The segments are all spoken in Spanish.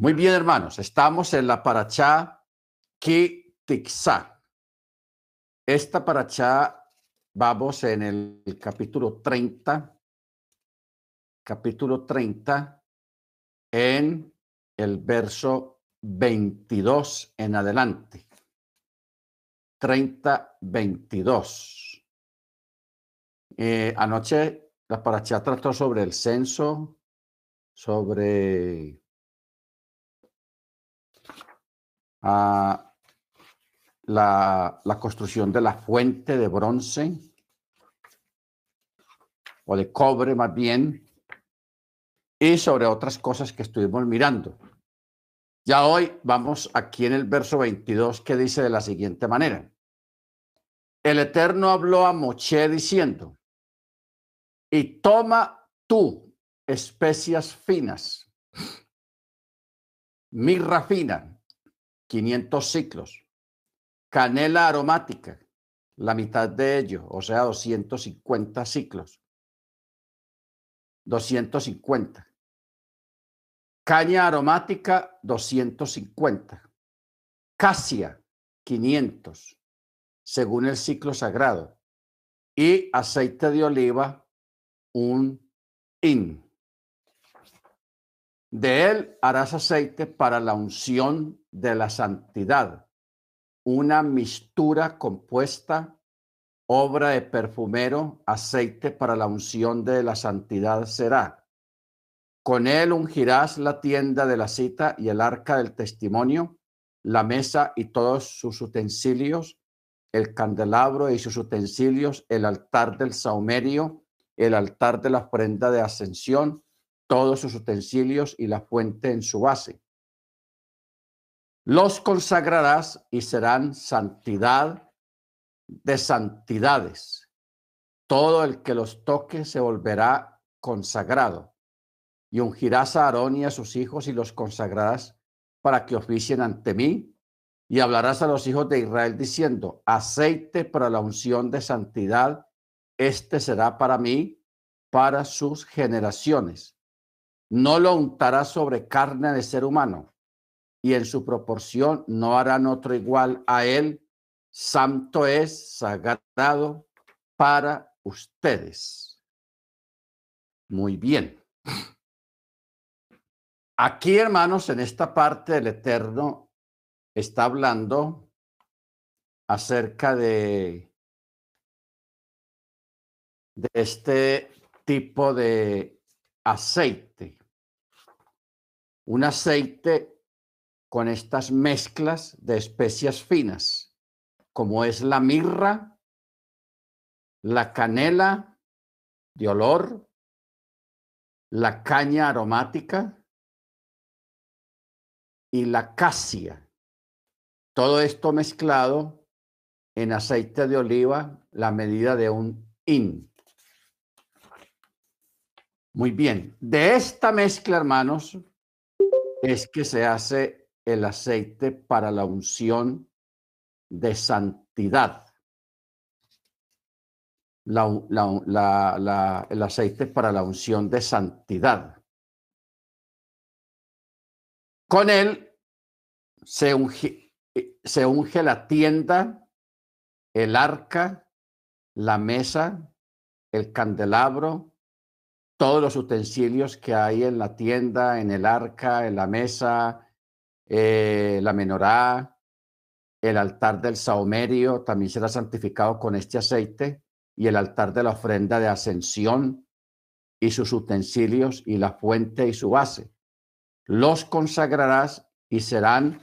Muy bien, hermanos, estamos en la Ki Tixá. Esta paracha vamos en el capítulo 30, capítulo 30, en el verso 22 en adelante. 30, 22. Eh, anoche la paracha trató sobre el censo, sobre a la, la construcción de la fuente de bronce o de cobre más bien, y sobre otras cosas que estuvimos mirando. Ya hoy vamos aquí en el verso 22 que dice de la siguiente manera. El Eterno habló a Moche diciendo, y toma tú especias finas, mirra fina, 500 ciclos. Canela aromática, la mitad de ello, o sea, 250 ciclos. 250. Caña aromática, 250. Casia, 500, según el ciclo sagrado. Y aceite de oliva, un in. De él harás aceite para la unción de la santidad, una mistura compuesta, obra de perfumero, aceite para la unción de la santidad será. Con él ungirás la tienda de la cita y el arca del testimonio, la mesa y todos sus utensilios, el candelabro y sus utensilios, el altar del saumerio, el altar de la ofrenda de ascensión, todos sus utensilios y la fuente en su base los consagrarás y serán santidad de santidades. Todo el que los toque se volverá consagrado. Y ungirás a Aarón y a sus hijos y los consagrarás para que oficien ante mí. Y hablarás a los hijos de Israel diciendo, aceite para la unción de santidad, este será para mí, para sus generaciones. No lo untarás sobre carne de ser humano y en su proporción no harán otro igual a él. Santo es, sagrado para ustedes. Muy bien. Aquí, hermanos, en esta parte del Eterno está hablando acerca de este tipo de aceite. Un aceite con estas mezclas de especias finas, como es la mirra, la canela de olor, la caña aromática y la casia. Todo esto mezclado en aceite de oliva, la medida de un in. Muy bien, de esta mezcla, hermanos, es que se hace el aceite para la unción de santidad. el aceite para la unción de santidad. Con él se unge, se unge la tienda, el arca, la mesa, el candelabro, todos los utensilios que hay en la tienda, en el arca, en la mesa, eh, la menorá, el altar del saumerio también será santificado con este aceite y el altar de la ofrenda de ascensión y sus utensilios y la fuente y su base. Los consagrarás y serán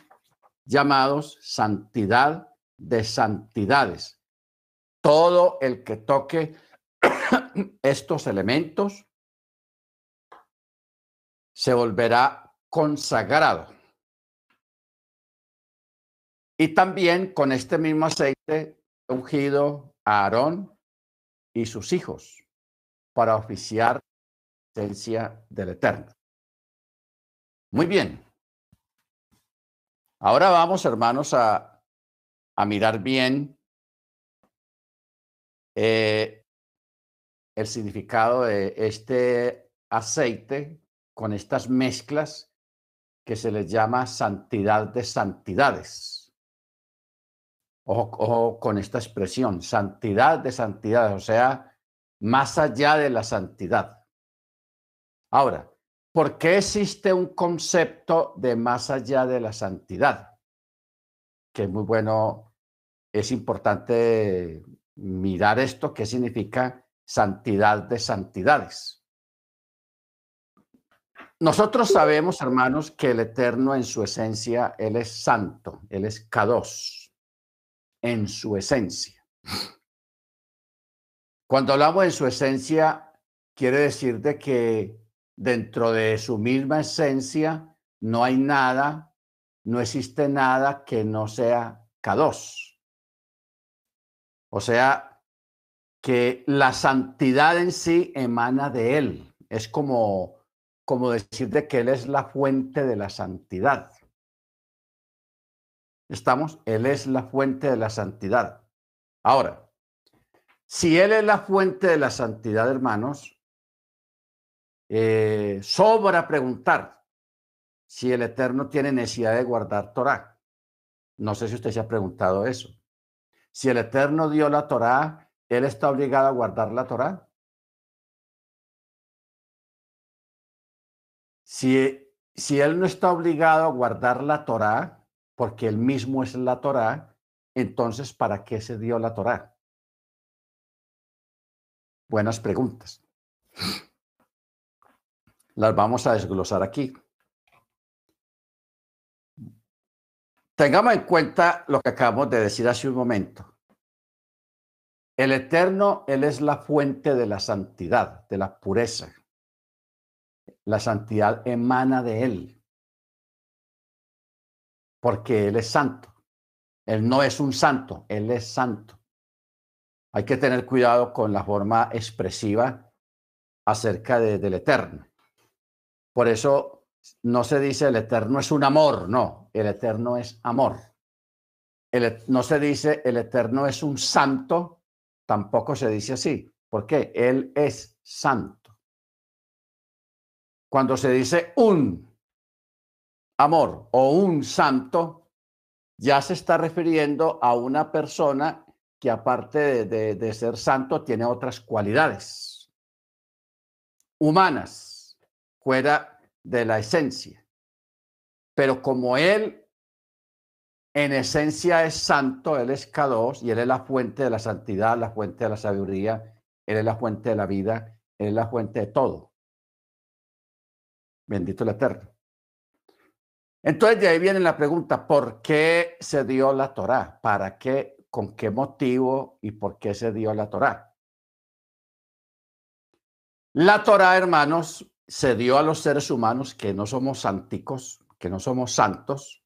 llamados santidad de santidades. Todo el que toque estos elementos se volverá consagrado. Y también con este mismo aceite ungido a Aarón y sus hijos para oficiar la presencia del Eterno. Muy bien. Ahora vamos, hermanos, a, a mirar bien eh, el significado de este aceite con estas mezclas que se les llama santidad de santidades. Ojo, con esta expresión, santidad de santidades, o sea, más allá de la santidad. Ahora, ¿por qué existe un concepto de más allá de la santidad? Que es muy bueno, es importante mirar esto, qué significa santidad de santidades. Nosotros sabemos, hermanos, que el Eterno en su esencia, Él es santo, Él es Kados, en su esencia. Cuando hablamos en su esencia, quiere decir de que dentro de su misma esencia no hay nada, no existe nada que no sea Kados. O sea, que la santidad en sí emana de Él. Es como como decir de que Él es la fuente de la santidad. ¿Estamos? Él es la fuente de la santidad. Ahora, si Él es la fuente de la santidad, hermanos, eh, sobra preguntar si el Eterno tiene necesidad de guardar Torah. No sé si usted se ha preguntado eso. Si el Eterno dio la Torah, ¿Él está obligado a guardar la Torah? Si, si él no está obligado a guardar la Torá, porque él mismo es la Torá, entonces ¿para qué se dio la Torá? Buenas preguntas. Las vamos a desglosar aquí. Tengamos en cuenta lo que acabamos de decir hace un momento. El Eterno, Él es la fuente de la santidad, de la pureza. La santidad emana de Él, porque Él es santo. Él no es un santo, Él es santo. Hay que tener cuidado con la forma expresiva acerca del Eterno. Por eso no se dice el Eterno es un amor, no, el Eterno es amor. no se dice el Eterno es un santo, tampoco se dice así. ¿Por qué? Él es santo. Cuando se dice un amor o un santo, ya se está refiriendo a una persona que aparte de, ser santo tiene otras cualidades humanas, fuera de la esencia. Pero como Él en esencia es santo, Él es K2 y Él es la fuente de la santidad, la fuente de la sabiduría, Él es la fuente de la vida, Él es la fuente de todo. Bendito el Eterno. Entonces de ahí viene la pregunta, ¿por qué se dio la Torá? ¿Para qué? ¿Con qué motivo y por qué se dio la Torá? La Torá, hermanos, se dio a los seres humanos que no somos santicos, que no somos santos,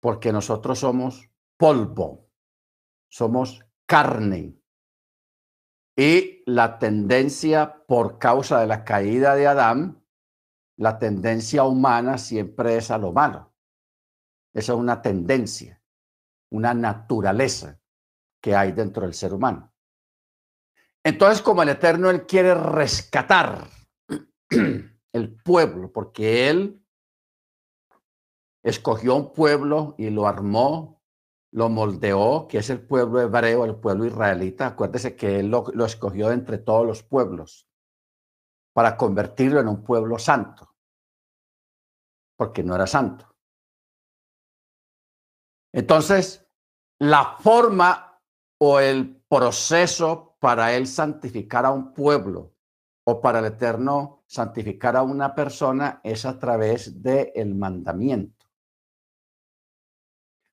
porque nosotros somos polvo, somos carne. Y la tendencia por causa de la caída de Adán la tendencia humana siempre es a lo malo. Esa es una tendencia, una naturaleza que hay dentro del ser humano. Entonces, como el Eterno, Él quiere rescatar el pueblo, porque Él escogió un pueblo y lo armó, lo moldeó, que es el pueblo hebreo, el pueblo israelita. Acuérdese que Él lo, lo escogió entre todos los pueblos para convertirlo en un pueblo santo, porque no era santo. Entonces, la forma o el proceso para él santificar a un pueblo o para el Eterno santificar a una persona es a través del el mandamiento.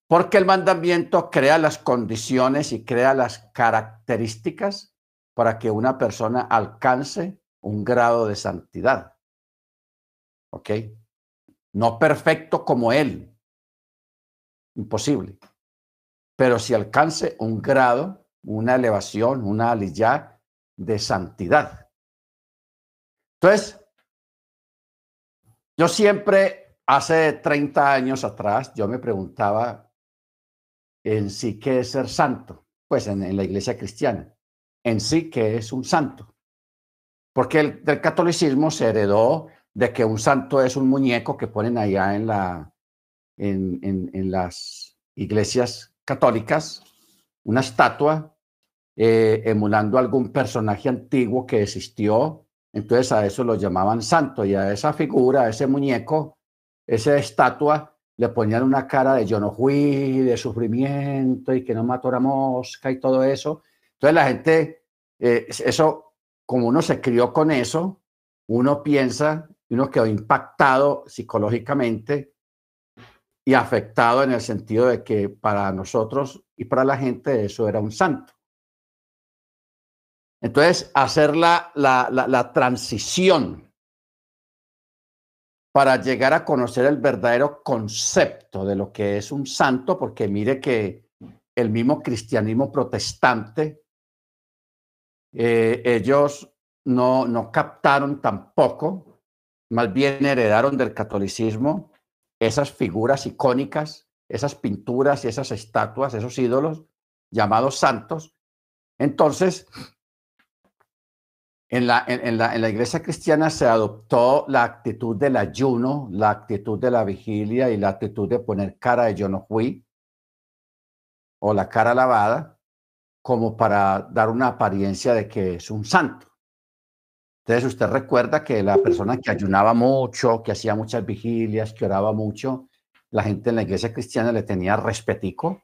Porque el mandamiento crea las condiciones y crea las características para que una persona alcance un grado de santidad. ¿Ok? No perfecto como Él. Imposible. Pero si alcance un grado, una elevación, una aliyah de santidad. Entonces, yo siempre, hace 30 años atrás, yo me preguntaba en sí qué es ser santo, pues en, en la iglesia cristiana, en sí qué es un santo porque el, del catolicismo se heredó de que un santo es un muñeco que ponen allá en, la, en, en, las iglesias católicas, una estatua eh, emulando algún personaje antiguo que existió. Entonces a eso lo llamaban santo y a esa figura, a ese muñeco, esa estatua, le ponían una cara de yo no fui, de sufrimiento y que no mató a la mosca y todo eso. Entonces la gente, eh, eso, como uno se crió con eso, uno piensa uno quedó impactado psicológicamente y afectado en el sentido de que para nosotros y para la gente eso era un santo. Entonces, hacer la, la, la, transición para llegar a conocer el verdadero concepto de lo que es un santo, porque mire que el mismo cristianismo protestante, eh, ellos no, no captaron tampoco más bien heredaron del catolicismo esas figuras icónicas, esas pinturas y esas estatuas, esos ídolos llamados santos. Entonces, en la, en, la, en la, iglesia cristiana se adoptó la actitud del ayuno, la actitud de la vigilia y la actitud de poner cara de yo no fui o la cara lavada como para dar una apariencia de que es un santo. Entonces usted recuerda que la persona que ayunaba mucho, que hacía muchas vigilias, que oraba mucho, la gente en la iglesia cristiana le tenía respetico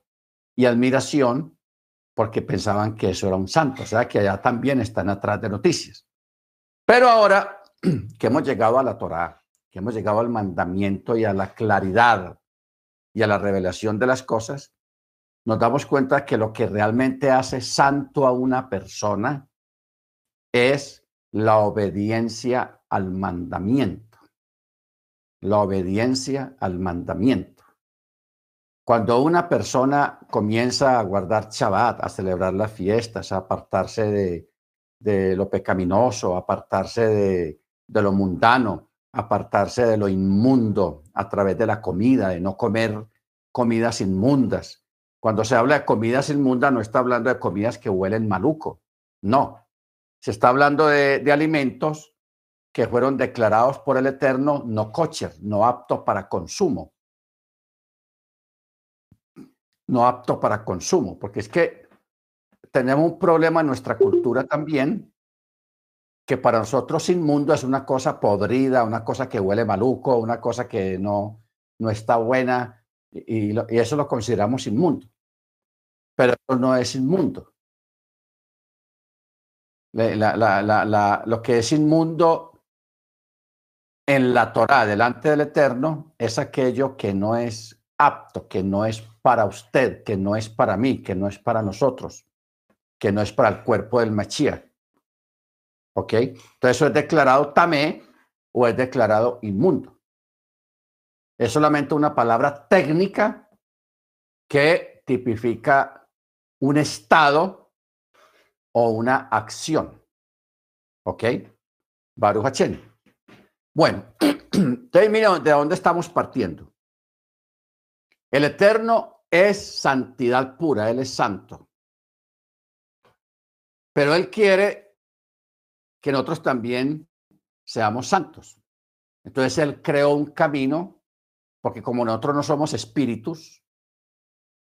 y admiración porque pensaban que eso era un santo, o sea que allá también están atrás de noticias. Pero ahora que hemos llegado a la Torá, que hemos llegado al mandamiento y a la claridad y a la revelación de las cosas, nos damos cuenta que lo que realmente hace santo a una persona es la obediencia al mandamiento. La obediencia al mandamiento. Cuando una persona comienza a guardar Shabbat, a celebrar las fiestas, a apartarse de, lo pecaminoso, a apartarse de, de lo mundano, apartarse de lo inmundo a través de la comida, de no comer comidas inmundas. Cuando se habla de comidas inmundas, no está hablando de comidas que huelen maluco. No, se está hablando de, alimentos que fueron declarados por el Eterno no kosher, no apto para consumo. No apto para consumo, porque es que tenemos un problema en nuestra cultura también, que para nosotros inmundo es una cosa podrida, una cosa que huele maluco, una cosa que no, no está buena, y eso lo consideramos inmundo. Pero no es inmundo lo que es inmundo en la Torah delante del Eterno es aquello que no es apto, que no es para usted, que no es para mí, que no es para nosotros, que no es para el cuerpo del Mashiach. ¿Ok? Entonces eso es declarado tamé o es declarado inmundo. Es solamente una palabra técnica que tipifica un estado o una acción. ¿Ok? Baruch Bueno, entonces miren de dónde estamos partiendo. El Eterno es santidad pura, Él es santo. Pero Él quiere que nosotros también seamos santos. Entonces Él creó un camino, porque como nosotros no somos espíritus,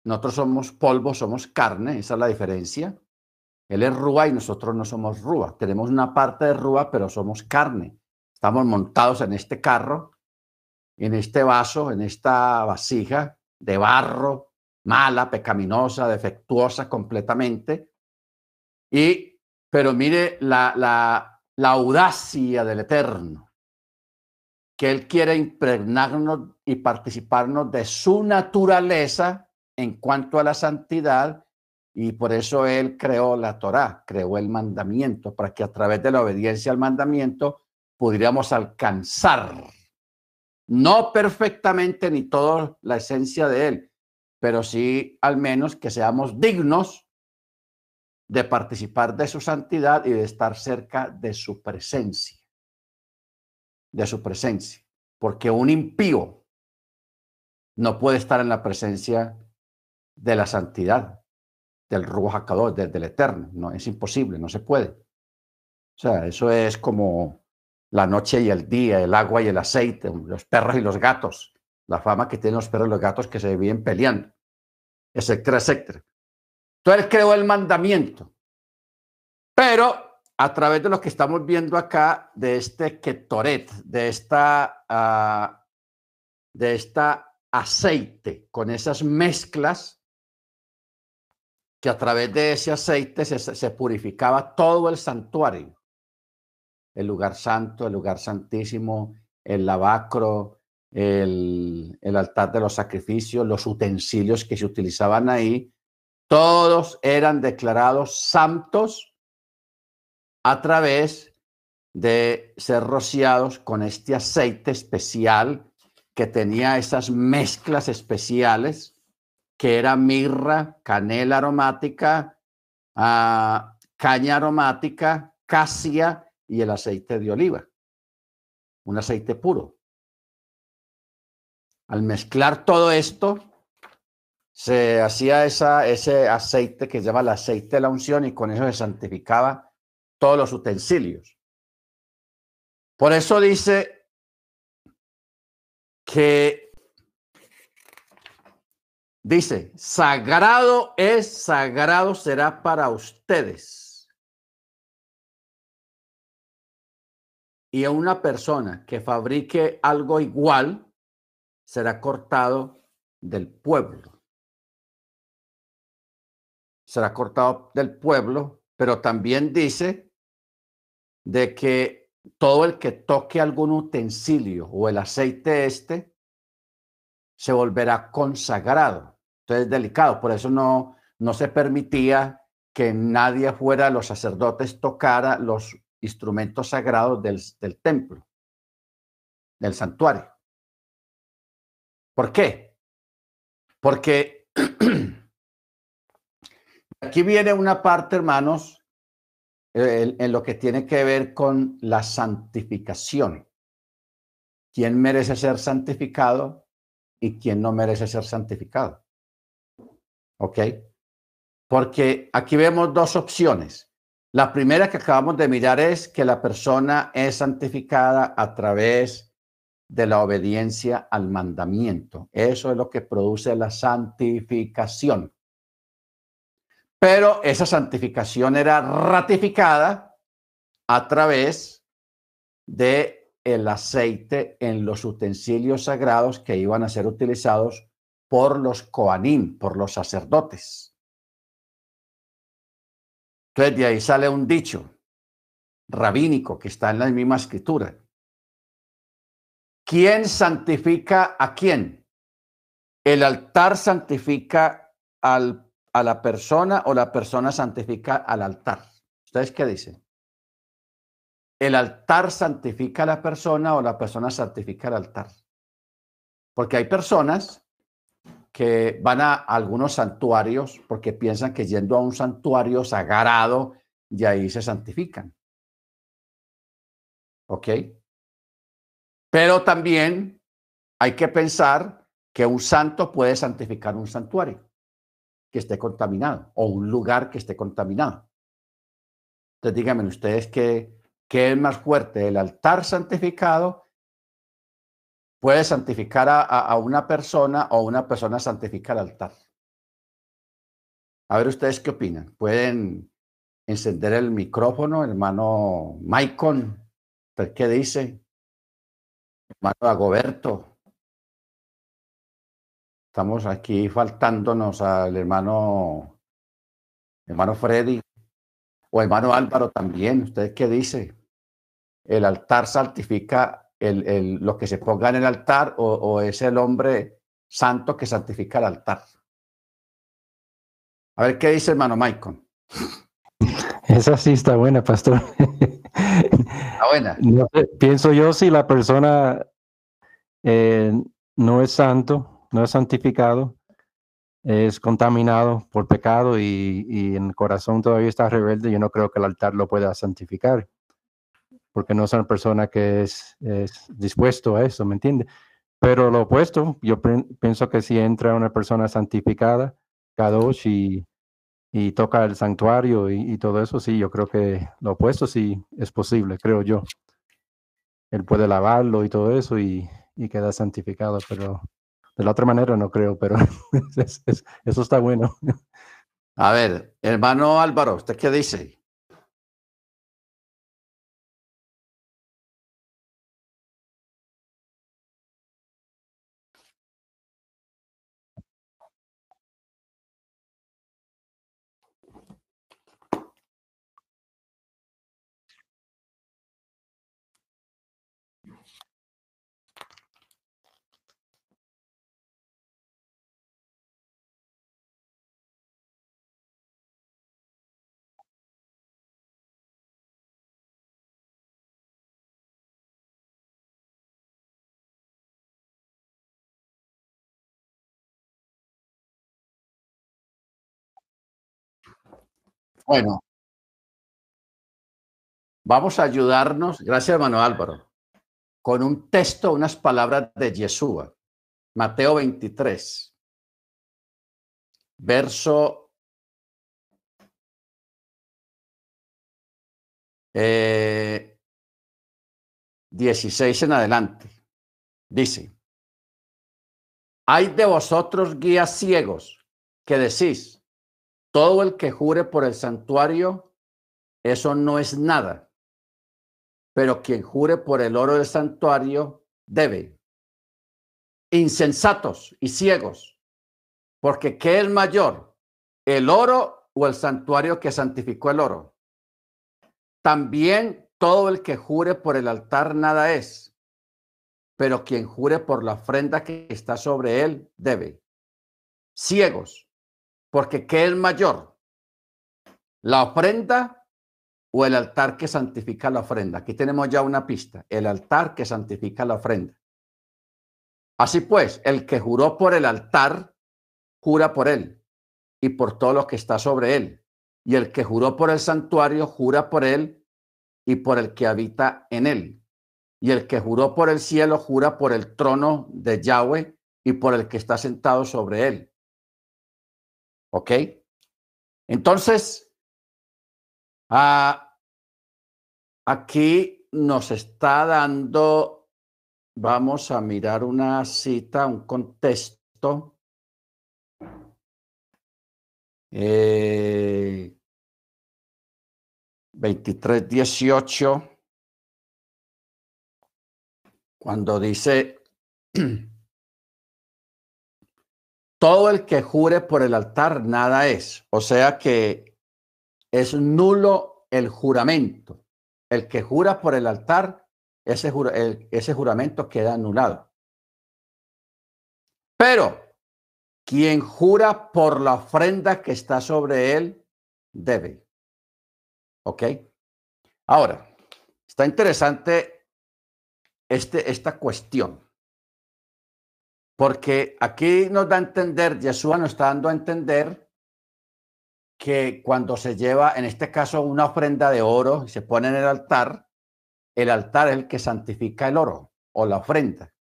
nosotros somos polvo, somos carne, esa es la diferencia. Él es Rúa y nosotros no somos Rúa. Tenemos una parte de Rúa, pero somos carne. Estamos montados en este carro, en este vaso, en esta vasija de barro, mala, pecaminosa, defectuosa completamente. Y, pero mire la, la, la audacia del Eterno, que Él quiere impregnarnos y participarnos de su naturaleza en cuanto a la santidad y por eso él creó la Torá, creó el mandamiento, para que a través de la obediencia al mandamiento pudiéramos alcanzar, no perfectamente ni toda la esencia de él, pero sí al menos que seamos dignos de participar de su santidad y de estar cerca de su presencia, de su presencia, porque un impío no puede estar en la presencia de la santidad del Ruach desde del Eterno. No, es imposible, no se puede. O sea, eso es como la noche y el día, el agua y el aceite, los perros y los gatos, la fama que tienen los perros y los gatos que se viven peleando, etcétera, etcétera. Entonces él creó el mandamiento. Pero a través de lo que estamos viendo acá, de este ketoret, de esta, uh, de esta aceite, con esas mezclas, que a través de ese aceite se, purificaba todo el santuario. El lugar santo, el lugar santísimo, el lavacro, el, el, altar de los sacrificios, los utensilios que se utilizaban ahí, todos eran declarados santos a través de ser rociados con este aceite especial que tenía esas mezclas especiales, que era mirra, canela aromática, uh, caña aromática, casia y el aceite de oliva, un aceite puro. Al mezclar todo esto, se hacía esa, ese aceite que se llama el aceite de la unción y con eso se santificaba todos los utensilios. Por eso dice que, dice, sagrado es, sagrado será para ustedes. Y a una persona que fabrique algo igual será cortado del pueblo. Será cortado del pueblo, pero también dice de que todo el que toque algún utensilio o el aceite este se volverá consagrado. Entonces es delicado, por eso no, no se permitía que nadie fuera, los sacerdotes tocara los instrumentos sagrados del, del templo, del santuario. ¿Por qué? Porque aquí viene una parte, hermanos, en, lo que tiene que ver con la santificación. ¿Quién merece ser santificado y quién no merece ser santificado? ¿Ok? Porque aquí vemos dos opciones. La primera que acabamos de mirar es que la persona es santificada a través de la obediencia al mandamiento. Eso es lo que produce la santificación. Pero esa santificación era ratificada a través de el aceite en los utensilios sagrados que iban a ser utilizados por los coanim, por los sacerdotes. Entonces de ahí sale un dicho rabínico que está en la misma escritura. ¿Quién santifica a quién? El altar santifica a la persona o la persona santifica al altar. ¿Ustedes qué dicen? ¿El altar santifica a la persona o la persona santifica al altar? Porque hay personas que van a algunos santuarios porque piensan que yendo a un santuario sagrado y ahí se santifican. ¿Ok? Pero también hay que pensar que un santo puede santificar un santuario que esté contaminado o un lugar que esté contaminado. Entonces díganme ustedes qué, qué es más fuerte, el altar santificado puede santificar a, una persona o una persona santifica el altar. A ver ustedes qué opinan. Pueden encender el micrófono, hermano Maicon, ¿qué dice? Hermano Agoberto, Estamos aquí faltándonos al hermano, hermano Freddy o hermano Álvaro también. ¿Usted qué dice? ¿El altar santifica el, el, lo que se ponga en el altar o, o es el hombre santo que santifica el altar? A ver qué dice hermano Maicon. Esa sí está buena, pastor. Está buena. No pienso yo si la persona eh, no es santo, no es santificado, es contaminado por pecado y, y, en el corazón todavía está rebelde, yo no creo que el altar lo pueda santificar, porque no es una persona que es, es dispuesto a eso, ¿me entiende? Pero lo opuesto, yo pienso que si entra una persona santificada, Kadosh, y, y toca el santuario y, y todo eso, sí, yo creo que lo opuesto sí es posible, creo yo. él puede lavarlo y todo eso y, y queda santificado, pero de la otra manera no creo, pero eso está bueno. A ver, hermano Álvaro, ¿usted qué dice? Bueno, vamos a ayudarnos, gracias hermano Álvaro, con un texto, unas palabras de Yeshua, Mateo 23, verso eh, 16 en adelante. Dice, hay de vosotros guías ciegos que decís, todo el que jure por el santuario, eso no es nada. Pero quien jure por el oro del santuario, debe. Insensatos y ciegos, porque ¿qué es mayor? ¿El oro o el santuario que santificó el oro? También todo el que jure por el altar nada es, pero quien jure por la ofrenda que está sobre él debe. Ciegos, porque ¿qué es mayor? ¿La ofrenda o el altar que santifica la ofrenda? Aquí tenemos ya una pista, el altar que santifica la ofrenda. Así pues, el que juró por el altar, jura por él y por todo lo que está sobre él. Y el que juró por el santuario, jura por él y por el que habita en él. Y el que juró por el cielo, jura por el trono de Yahweh y por el que está sentado sobre él. ¿Ok? Entonces, ah, aquí nos está dando, vamos a mirar una cita, un contexto. Eh, 23, 18, cuando dice todo el que jure por el altar nada es. O sea que es nulo el juramento. El que jura por el altar, ese, ese juramento queda anulado. Pero quien jura por la ofrenda que está sobre él, debe. ¿Ok? Ahora, está interesante este, esta cuestión. Porque aquí nos da a entender, Yeshua nos está dando a entender que cuando se lleva, en este caso, una ofrenda de oro y se pone en el altar, el altar es el que santifica el oro o la ofrenda.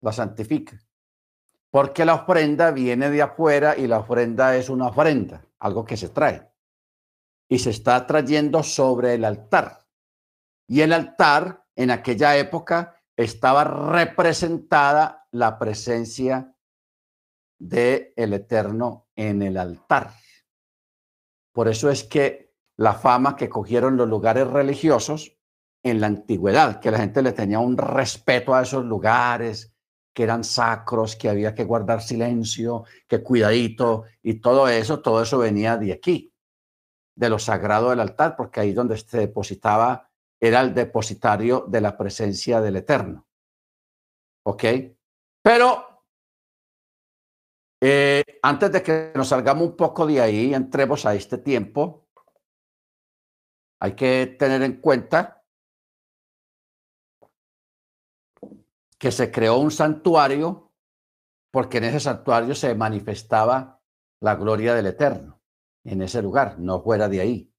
La santifica. Porque la ofrenda viene de afuera y la ofrenda es una ofrenda, algo que se trae. Y se está trayendo sobre el altar. Y el altar en aquella época estaba representada la presencia de el Eterno en el altar. Por eso es que la fama que cogieron los lugares religiosos en la antigüedad, que la gente le tenía un respeto a esos lugares, que eran sacros, que había que guardar silencio, que cuidadito y todo eso, todo eso venía de aquí, de lo sagrado del altar, porque ahí donde se depositaba era el depositario de la presencia del Eterno. ¿Ok? Pero eh, antes de que nos salgamos un poco de ahí, entremos a este tiempo, hay que tener en cuenta que se creó un santuario porque en ese santuario se manifestaba la gloria del Eterno, en ese lugar, no fuera de ahí.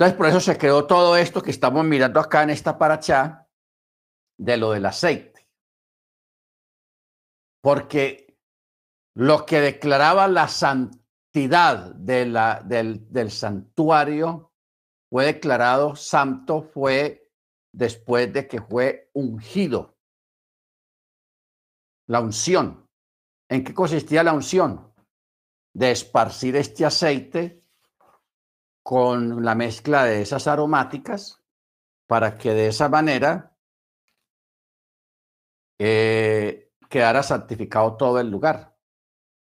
Entonces, por eso se creó todo esto que estamos mirando acá en esta paracha de lo del aceite. Porque lo que declaraba la santidad de la, del, del santuario fue declarado santo, fue después de que fue ungido. La unción. ¿En qué consistía la unción? De esparcir este aceite con la mezcla de esas aromáticas para que de esa manera eh, quedara santificado todo el lugar.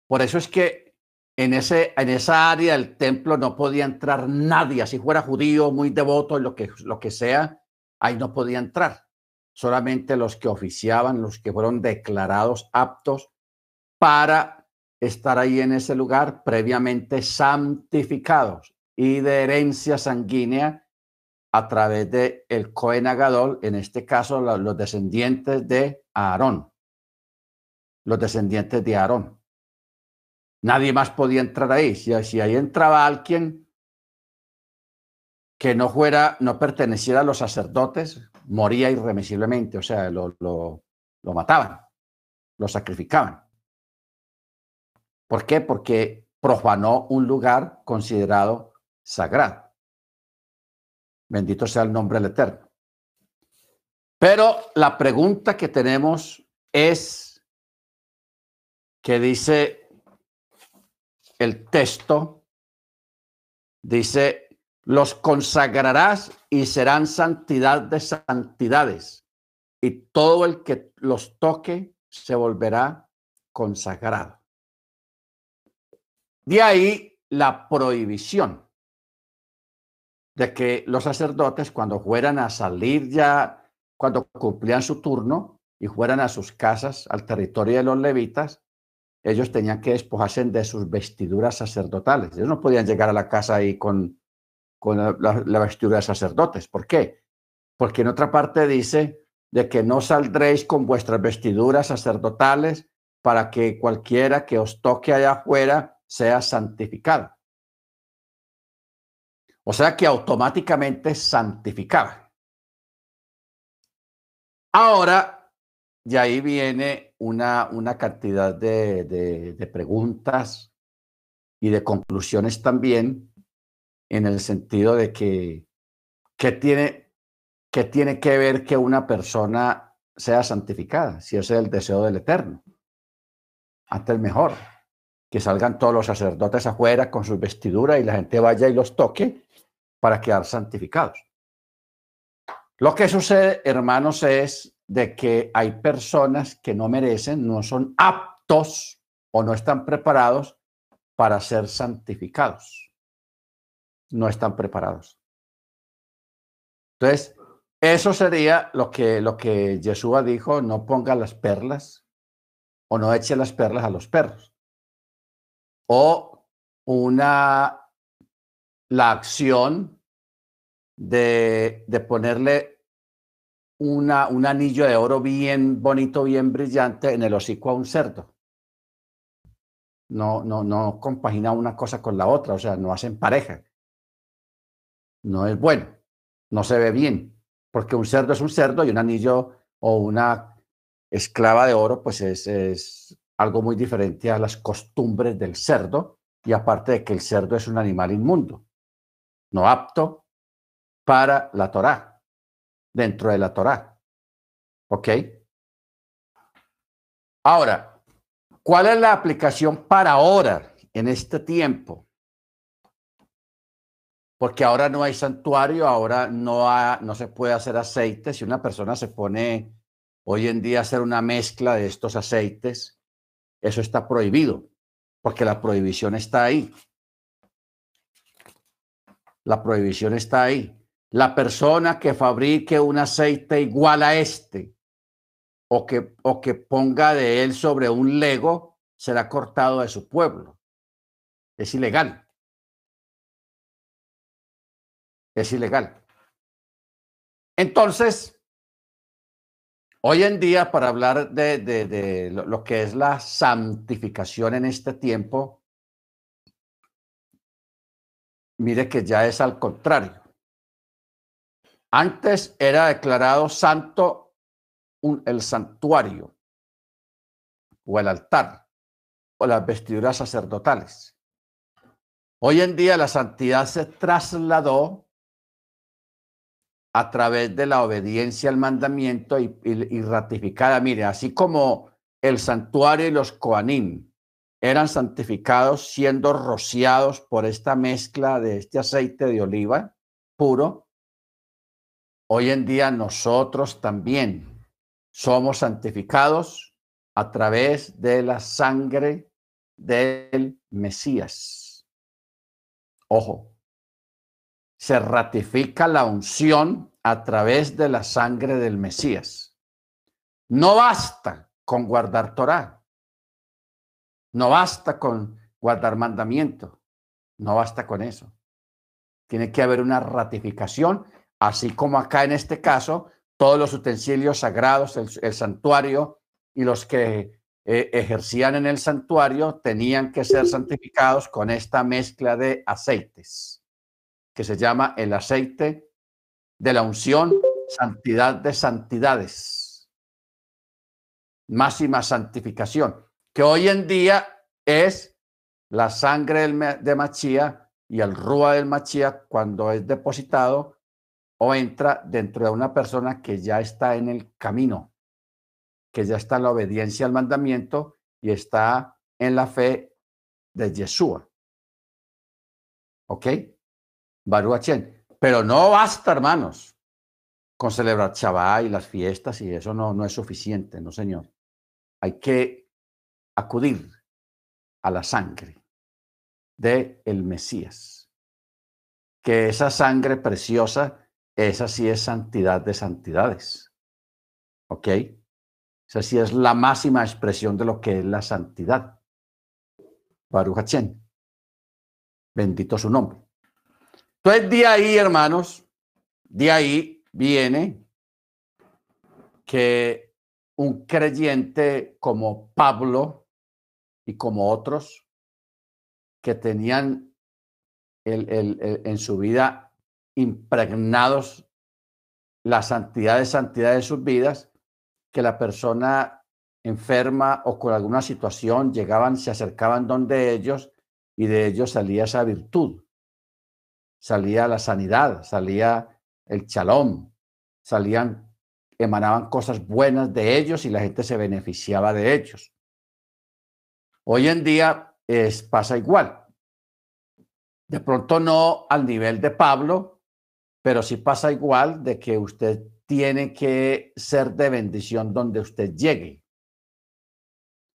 Por eso es que en, ese, en esa área del templo no podía entrar nadie, si fuera judío, muy devoto, lo que, lo que sea, ahí no podía entrar. Solamente los que oficiaban, los que fueron declarados aptos para estar ahí en ese lugar previamente santificados y de herencia sanguínea a través de el Cohen Agadol, en este caso los descendientes de Aarón, los descendientes de Aarón. Nadie más podía entrar ahí. Si, si ahí entraba alguien que no fuera, no perteneciera a los sacerdotes, moría irremisiblemente, o sea, lo, lo, lo mataban, lo sacrificaban. ¿Por qué? Porque profanó un lugar considerado sagrado. Bendito sea el nombre del Eterno. Pero la pregunta que tenemos es que dice el texto, dice, los consagrarás y serán santidad de santidades, y todo el que los toque se volverá consagrado. De ahí la prohibición de que los sacerdotes cuando fueran a salir ya, cuando cumplían su turno y fueran a sus casas, al territorio de los levitas, ellos tenían que despojarse de sus vestiduras sacerdotales. Ellos no podían llegar a la casa ahí con, con la, vestidura de sacerdotes. ¿Por qué? Porque en otra parte dice de que no saldréis con vuestras vestiduras sacerdotales para que cualquiera que os toque allá afuera sea santificado. O sea que automáticamente santificaba. Ahora, y ahí viene una, una cantidad de, de, preguntas y de conclusiones también, en el sentido de que, ¿qué tiene, qué tiene que ver que una persona sea santificada? Si ese es el deseo del Eterno. Antes mejor que salgan todos los sacerdotes afuera con sus vestiduras y la gente vaya y los toque para quedar santificados. Lo que sucede, hermanos, es de que hay personas que no merecen, no son aptos o no están preparados para ser santificados. No están preparados. Entonces, eso sería lo que, lo que Yeshua dijo, no ponga las perlas o no eche las perlas a los perros. O una la acción de, de ponerle una, un anillo de oro bien bonito, bien brillante en el hocico a un cerdo. No, no, no compagina una cosa con la otra, o sea, no hacen pareja. No es bueno, no se ve bien, porque un cerdo es un cerdo y un anillo o una esclava de oro, pues es, es algo muy diferente a las costumbres del cerdo y aparte de que el cerdo es un animal inmundo no apto para la Torá, dentro de la Torá. ¿Ok? Ahora, ¿cuál es la aplicación para ahora, en este tiempo? Porque ahora no hay santuario, ahora no, no se puede hacer aceite. Si una persona se pone hoy en día a hacer una mezcla de estos aceites, eso está prohibido, porque la prohibición está ahí. La prohibición está ahí. La persona que fabrique un aceite igual a este o que, o que ponga de él sobre un lego será cortado de su pueblo. Es ilegal. Es ilegal. Entonces, hoy en día, para hablar de, de, de lo que es la santificación en este tiempo, Mire que ya es al contrario. Antes era declarado santo el santuario o el altar o las vestiduras sacerdotales. Hoy en día la santidad se trasladó a través de la obediencia al mandamiento y, ratificada. Mire, así como el santuario y los Coanim eran santificados siendo rociados por esta mezcla de este aceite de oliva puro, hoy en día nosotros también somos santificados a través de la sangre del Mesías. Ojo, se ratifica la unción a través de la sangre del Mesías. No basta con guardar Torah. No basta con guardar mandamiento. No basta con eso. Tiene que haber una ratificación, así como acá en este caso, todos los utensilios sagrados, el, santuario y los que eh, ejercían en el santuario tenían que ser santificados con esta mezcla de aceites que se llama el aceite de la unción, santidad de santidades, máxima santificación, que hoy en día es la sangre de Machía y el rúa del Machía cuando es depositado o entra dentro de una persona que ya está en el camino, que ya está en la obediencia al mandamiento y está en la fe de Yeshua. ¿Ok? Baruachén. Pero no basta, hermanos, con celebrar Shabbat y las fiestas y eso no, no es suficiente, no, señor. Hay que acudir a la sangre de el Mesías. Que esa sangre preciosa, esa sí es santidad de santidades. ¿Ok? Esa sí es la máxima expresión de lo que es la santidad. Baruch Bendito su nombre. Entonces, de ahí, hermanos, de ahí viene que un creyente como Pablo y como otros que tenían en su vida impregnados la santidad de santidad de sus vidas, que la persona enferma o con alguna situación llegaban, se acercaban donde ellos y de ellos salía esa virtud salía la sanidad, salía el chalón, salían, emanaban cosas buenas de ellos y la gente se beneficiaba de ellos. Hoy en día es, pasa igual. De pronto no al nivel de Pablo, pero sí pasa igual de que usted tiene que ser de bendición donde usted llegue.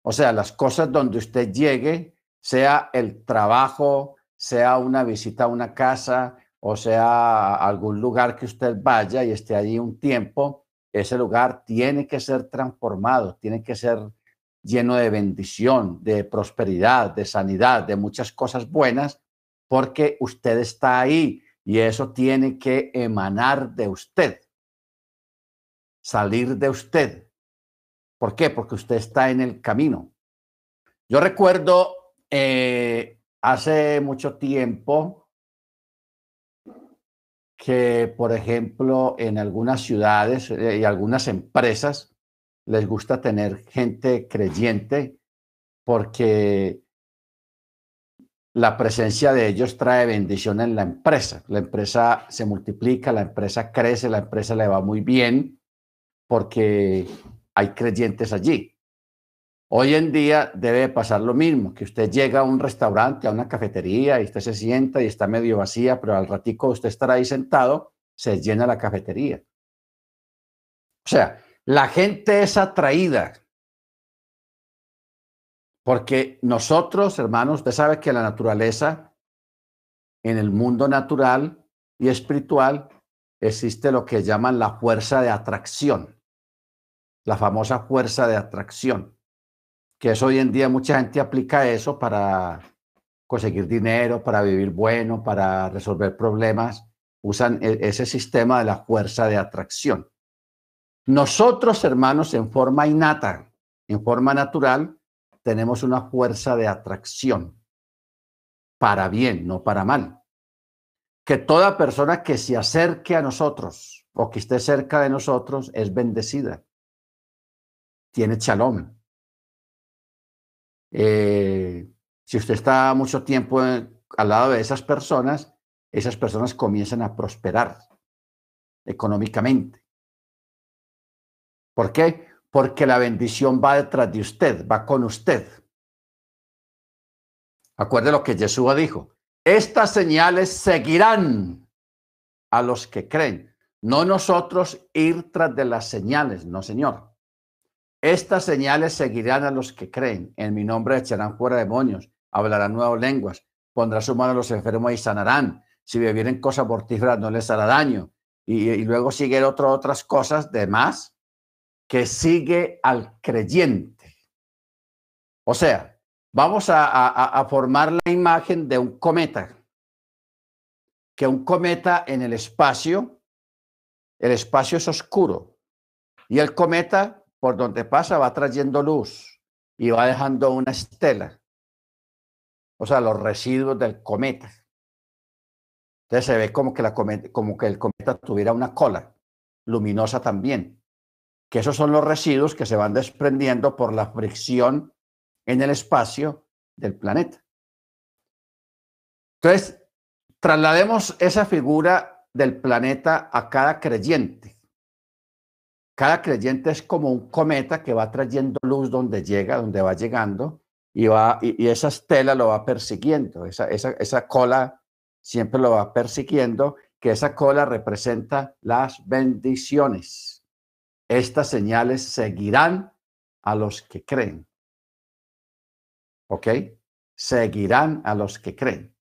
O sea, las cosas donde usted llegue, sea el trabajo, sea una visita a una casa o sea algún lugar que usted vaya y esté allí un tiempo, ese lugar tiene que ser transformado, tiene que ser lleno de bendición, de prosperidad, de sanidad, de muchas cosas buenas, porque usted está ahí y eso tiene que emanar de usted, salir de usted. ¿Por qué? Porque usted está en el camino. Yo recuerdo eh, Hace mucho tiempo que, por ejemplo, en algunas ciudades eh, y algunas empresas les gusta tener gente creyente porque la presencia de ellos trae bendición en la empresa. La empresa se multiplica, la empresa crece, la empresa le va muy bien porque hay creyentes allí. Hoy en día debe pasar lo mismo, que usted llega a un restaurante, a una cafetería y usted se sienta y está medio vacía, pero al ratico usted estará ahí sentado, se llena la cafetería. O sea, la gente es atraída porque nosotros, hermanos, usted sabe que la naturaleza, en el mundo natural y espiritual, existe lo que llaman la fuerza de atracción, la famosa fuerza de atracción que es hoy en día mucha gente aplica eso para conseguir dinero, para vivir bueno, para resolver problemas, usan e, ese sistema de la fuerza de atracción. Nosotros, hermanos, en forma innata, en forma natural, tenemos una fuerza de atracción para bien, no para mal. Que toda persona que se acerque a nosotros o que esté cerca de nosotros es bendecida. Tiene shalom, eh, si usted está mucho tiempo al lado de esas personas, esas personas comienzan a prosperar. económicamente. ¿Por qué? Porque la bendición va detrás de usted, va con usted. Acuerde lo que Jesús dijo. Estas señales seguirán a los que creen. No nosotros ir tras de las señales, no señor. Estas señales seguirán a los que creen. En mi nombre echarán fuera demonios, hablarán nuevas lenguas, pondrá su mano a los enfermos y sanarán. Si bebieren cosas mortíferas no les hará daño. Y, luego sigue otras cosas de más que sigue al creyente. O sea, vamos a, formar la imagen de un cometa. Que un cometa en el espacio, el espacio es oscuro. Y el cometa, por donde pasa, va trayendo luz y va dejando una estela. O sea, los residuos del cometa. Entonces se ve como que, el cometa tuviera una cola luminosa también. Que esos son los residuos que se van desprendiendo por la fricción en el espacio del planeta. Entonces, traslademos esa figura del planeta a cada creyente. Cada creyente es como un cometa que va trayendo luz donde llega, donde va llegando, y, va, y, esa estela lo va persiguiendo, esa, esa, esa cola siempre lo va persiguiendo, que esa cola representa las bendiciones. Estas señales seguirán a los que creen. ¿Ok? Seguirán a los que creen.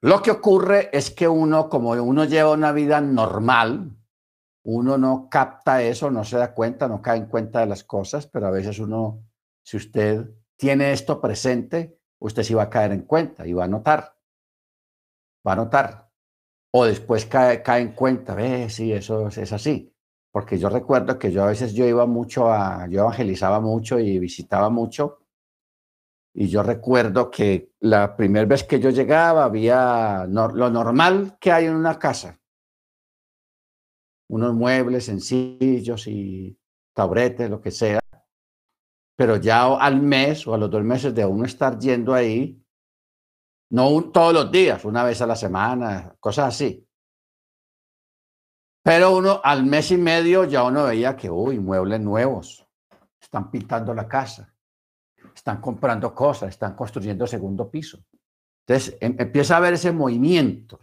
Lo que ocurre es que uno, como uno lleva una vida normal, uno no capta eso, no se da cuenta, no cae en cuenta de las cosas, pero a veces uno, si usted tiene esto presente, usted sí va a caer en cuenta y va a notar va a notar. O después cae, cae en cuenta, ve, sí, eso es, así. Porque yo recuerdo que yo a veces yo iba mucho a, yo evangelizaba mucho y visitaba mucho. Y yo recuerdo que la primera vez que yo llegaba había lo normal que hay en una casa. Unos muebles sencillos y tabretes, lo que sea. Pero ya al mes o a los dos meses de uno estar yendo ahí, no todos los días, una vez a la semana, cosas así. Pero uno al mes y medio ya uno veía que, uy, muebles nuevos, están pintando la casa, están comprando cosas, están construyendo segundo piso. Entonces em, empieza a ver ese movimiento.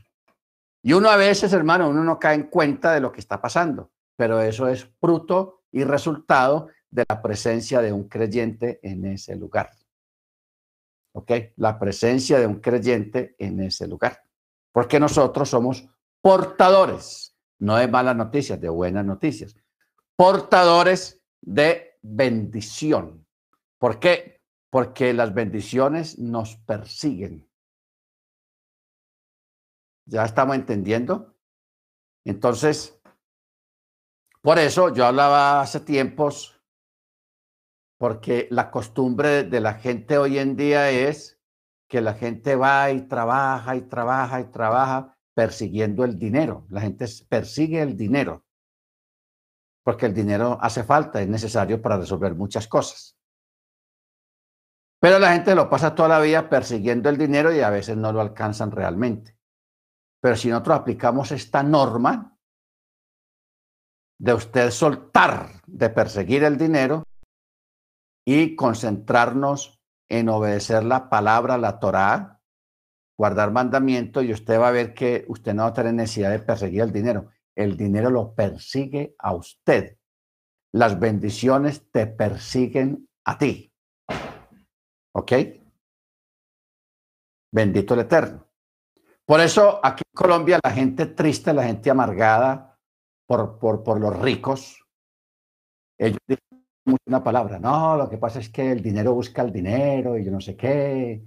Y uno a veces, hermano, uno no cae en cuenta de lo que está pasando, pero eso es fruto y resultado de la presencia de un creyente en ese lugar. ¿ok? La presencia de un creyente en ese lugar. Porque nosotros somos portadores, no de malas noticias, de buenas noticias. Portadores de bendición. ¿Por qué? Porque las bendiciones nos persiguen. ¿Ya estamos entendiendo? Entonces, por eso yo hablaba hace tiempos porque la costumbre de la gente hoy en día es que la gente va y trabaja y trabaja y trabaja persiguiendo el dinero. La gente persigue el dinero porque el dinero hace falta, es necesario para resolver muchas cosas. Pero la gente lo pasa toda la vida persiguiendo el dinero y a veces no lo alcanzan realmente. Pero si nosotros aplicamos esta norma de usted soltar de perseguir el dinero, y concentrarnos en obedecer la palabra, la Torá, guardar mandamiento y usted va a ver que usted no va a tener necesidad de perseguir el dinero. El dinero lo persigue a usted. Las bendiciones te persiguen a ti. ¿Ok? Bendito el Eterno. Por eso aquí en Colombia la gente triste, la gente amargada por, por, por los ricos, ellos una palabra. No, lo que pasa es que el dinero busca el dinero y yo no sé qué,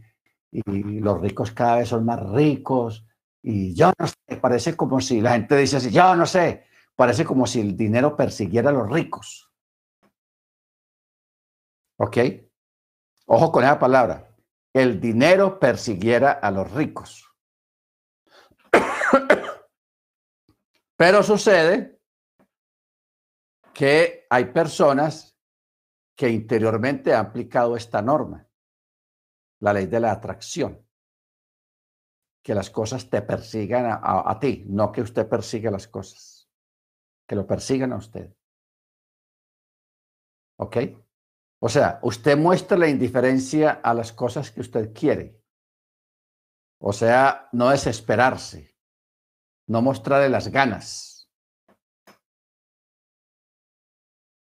y los ricos cada vez son más ricos, y yo no sé, parece como si la gente dice así, yo no sé, parece como si el dinero persiguiera a los ricos. ¿Ok? Ojo con esa palabra. El dinero persiguiera a los ricos. Pero sucede que hay personas que interiormente ha aplicado esta norma, la ley de la atracción. que las cosas te persigan a, ti, no que usted persiga las cosas, que lo persigan a usted. ¿Ok? O sea, usted muestra la indiferencia a las cosas que usted quiere. O sea, no desesperarse, no mostrarle las ganas.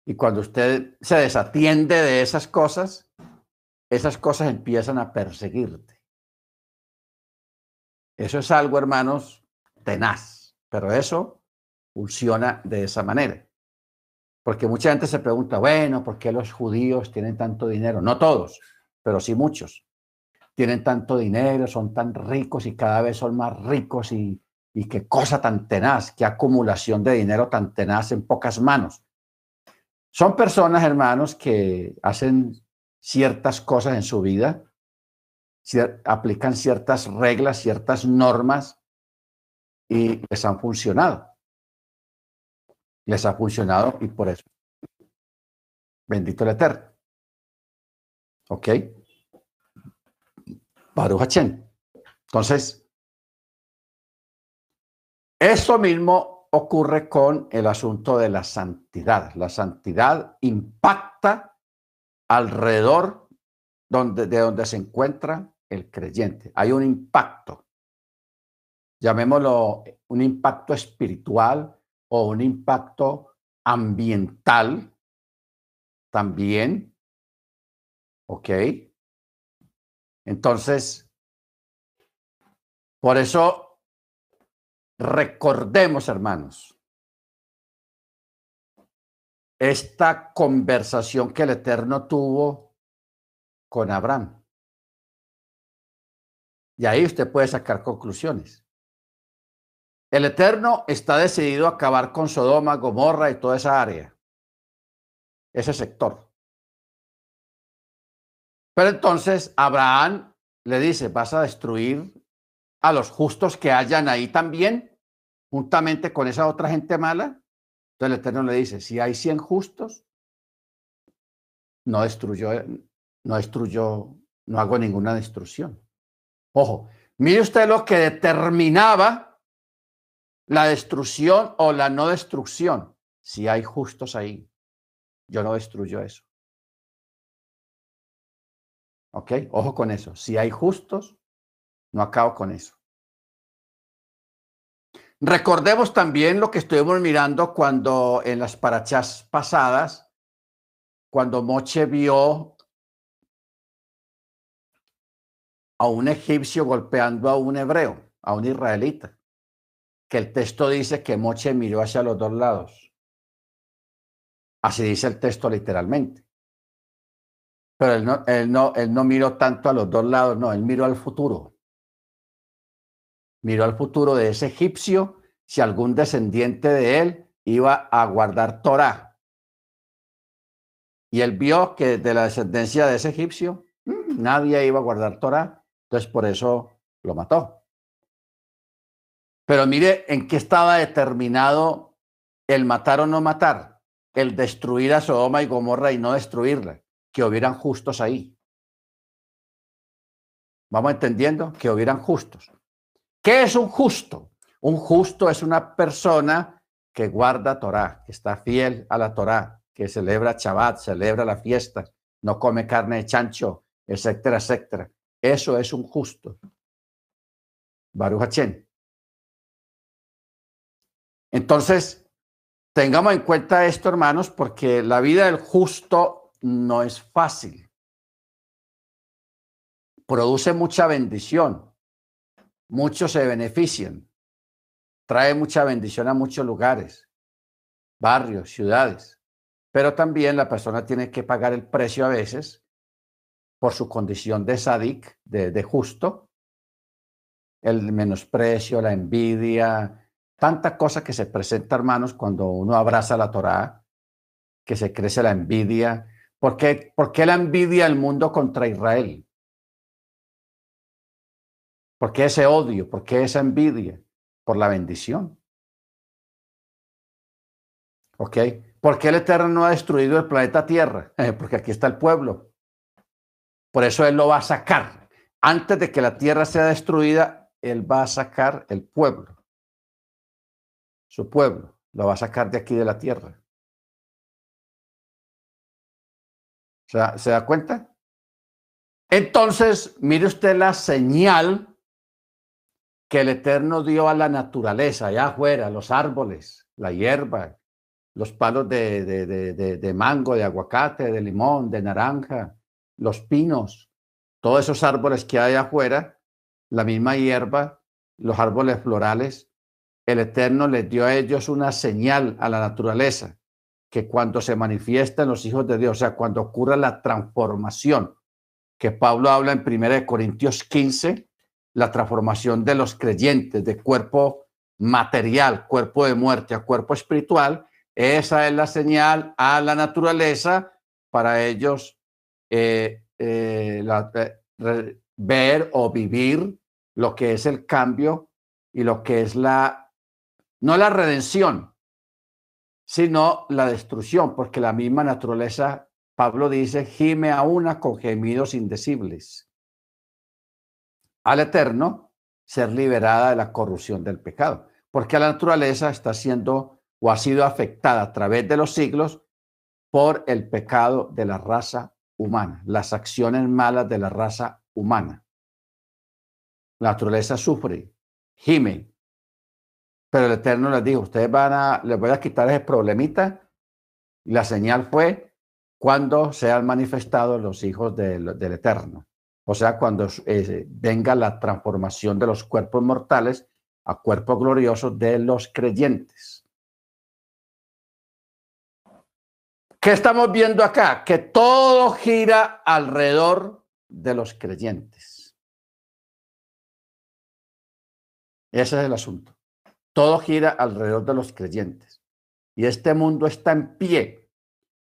Y cuando usted se desatiende de esas cosas, esas cosas empiezan a perseguirte. Eso es algo, hermanos, tenaz, pero eso funciona de esa manera. Porque mucha gente se pregunta, bueno, ¿por qué los judíos tienen tanto dinero? No todos, pero sí muchos. Tienen tanto dinero, son tan ricos y cada vez son más ricos y, y qué cosa tan tenaz, qué acumulación de dinero tan tenaz en pocas manos. Son personas, hermanos, que hacen ciertas cosas en su vida aplican ciertas reglas, ciertas normas y les han funcionado. Les ha funcionado y por eso. Bendito el Eterno. ¿Ok? Baruch Entonces, esto mismo ocurre con el asunto de la santidad. La santidad impacta alrededor donde, de donde se encuentra el creyente. Hay un impacto, llamémoslo un impacto espiritual o un impacto ambiental también. ¿Ok? Entonces, por eso recordemos, hermanos, esta conversación que el Eterno tuvo con Abraham. Y ahí usted puede sacar conclusiones. El Eterno está decidido a acabar con Sodoma, Gomorra y toda esa área, ese sector. Pero entonces Abraham le dice, vas a destruir a los justos que hayan ahí también, juntamente con esa otra gente mala. Entonces el Eterno le dice, si hay 100 justos, no destruyó, no destruyó, no hago ninguna destrucción. Ojo, mire usted lo que determinaba la destrucción o la no destrucción. Si hay justos ahí, yo no destruyo eso. ¿Ok? Ojo con eso. Si hay justos, no acabo con eso. Recordemos también lo que estuvimos mirando cuando en las parachas pasadas, cuando Moche vio a un egipcio golpeando a un hebreo, a un israelita, que el texto dice que Moche miró hacia los dos lados. Así dice el texto literalmente. Pero él no, él no, él no miró tanto a los dos lados, no, él miró al futuro. Miró al futuro de ese egipcio, si algún descendiente de él iba a guardar Torah. Y él vio que de la descendencia de ese egipcio, mm, nadie iba a guardar Torah entonces, por eso lo mató. Pero mire en qué estaba determinado el matar o no matar, el destruir a Sodoma y Gomorra y no destruirla, que hubieran justos ahí. Vamos entendiendo que hubieran justos. ¿Qué es un justo? Un justo es una persona que guarda Torah, que está fiel a la Torah, que celebra Shabbat, celebra la fiesta, no come carne de chancho, etcétera, etcétera. Eso es un justo. Baruch Entonces, tengamos en cuenta esto, hermanos, porque la vida del justo no es fácil. Produce mucha bendición. Muchos se benefician. Trae mucha bendición a muchos lugares, barrios, ciudades. Pero también la persona tiene que pagar el precio a veces por su condición de sadik, de, justo, el menosprecio, la envidia, tanta cosa que se presenta, hermanos, cuando uno abraza la Torá, que se crece la envidia. ¿Por qué, ¿Por qué la envidia del mundo contra Israel? ¿Por qué ese odio? ¿Por qué esa envidia? Por la bendición. ¿Ok? ¿Por qué el Eterno no ha destruido el planeta Tierra? porque aquí está el pueblo. Por eso Él lo va a sacar. Antes de que la tierra sea destruida, Él va a sacar el pueblo, su pueblo, lo va a sacar de aquí de la tierra. ¿Se da cuenta? Entonces, mire usted la señal que el Eterno dio a la naturaleza, allá afuera, los árboles, la hierba, los palos de, mango, de aguacate, de limón, de naranja, los pinos, todos esos árboles que hay afuera, la misma hierba, los árboles florales, el Eterno les dio a ellos una señal a la naturaleza, que cuando se manifiestan los hijos de Dios, o sea, cuando ocurra la transformación, que Pablo habla en 1 Corintios 15, la transformación de los creyentes de cuerpo material, cuerpo de muerte a cuerpo espiritual, esa es la señal a la naturaleza para ellos eh, eh, eh, ver o vivir lo que es el cambio y lo que es la, no la redención, sino la destrucción, porque la misma naturaleza, Pablo dice, gime a una con gemidos indecibles. Al eterno ser liberada de la corrupción del pecado, porque la naturaleza está siendo o ha sido afectada a través de los siglos por el pecado de la raza humana, las acciones malas de la raza humana. La naturaleza sufre, gime, pero el Eterno les dijo, ustedes van a, les voy a quitar ese problemita. Y la señal fue cuando sean manifestados los hijos del, Eterno. O sea, cuando eh, venga la transformación de los cuerpos mortales a cuerpos gloriosos de los creyentes. ¿Qué estamos viendo acá? Que todo gira alrededor de los creyentes. Ese es el asunto. Todo gira alrededor de los creyentes. Y este mundo está en pie.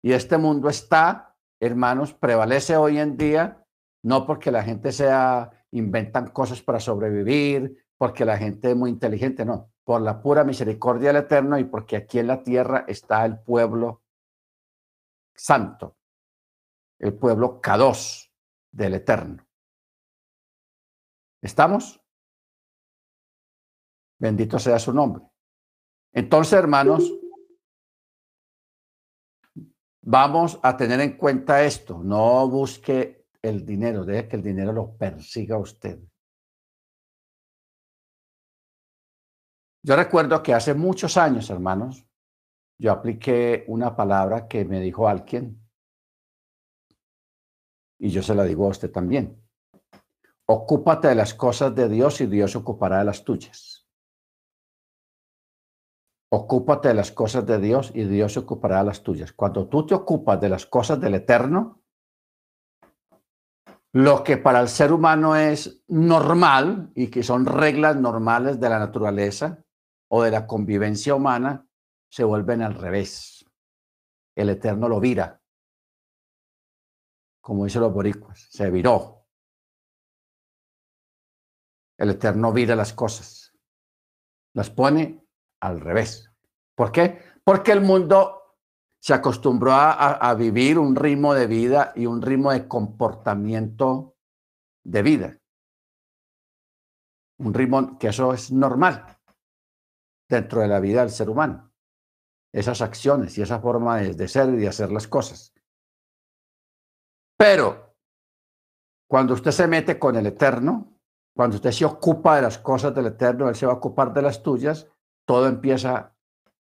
Y este mundo está, hermanos, prevalece hoy en día, no porque la gente sea, inventan cosas para sobrevivir, porque la gente es muy inteligente, no, por la pura misericordia del Eterno y porque aquí en la tierra está el pueblo santo, el pueblo Kados del Eterno. ¿Estamos? Bendito sea su nombre. Entonces, hermanos, vamos a tener en cuenta esto. No busque el dinero, deje que el dinero lo persiga a usted. Yo recuerdo que hace muchos años, hermanos, yo apliqué una palabra que me dijo alguien y yo se la digo a usted también. Ocúpate de las cosas de Dios y Dios ocupará de las tuyas. Ocúpate de las cosas de Dios y Dios ocupará de las tuyas. Cuando tú te ocupas de las cosas del eterno, lo que para el ser humano es normal y que son reglas normales de la naturaleza o de la convivencia humana, se vuelven al revés. El eterno lo vira. Como dicen los boricuas, se viró. El eterno vira las cosas. Las pone al revés. ¿Por qué? Porque el mundo se acostumbró a, vivir un ritmo de vida y un ritmo de comportamiento de vida. Un ritmo que eso es normal dentro de la vida del ser humano. Esas acciones y esa forma de, de ser y de hacer las cosas. Pero cuando usted se mete con el Eterno, cuando usted se ocupa de las cosas del Eterno, Él se va a ocupar de las tuyas todo empieza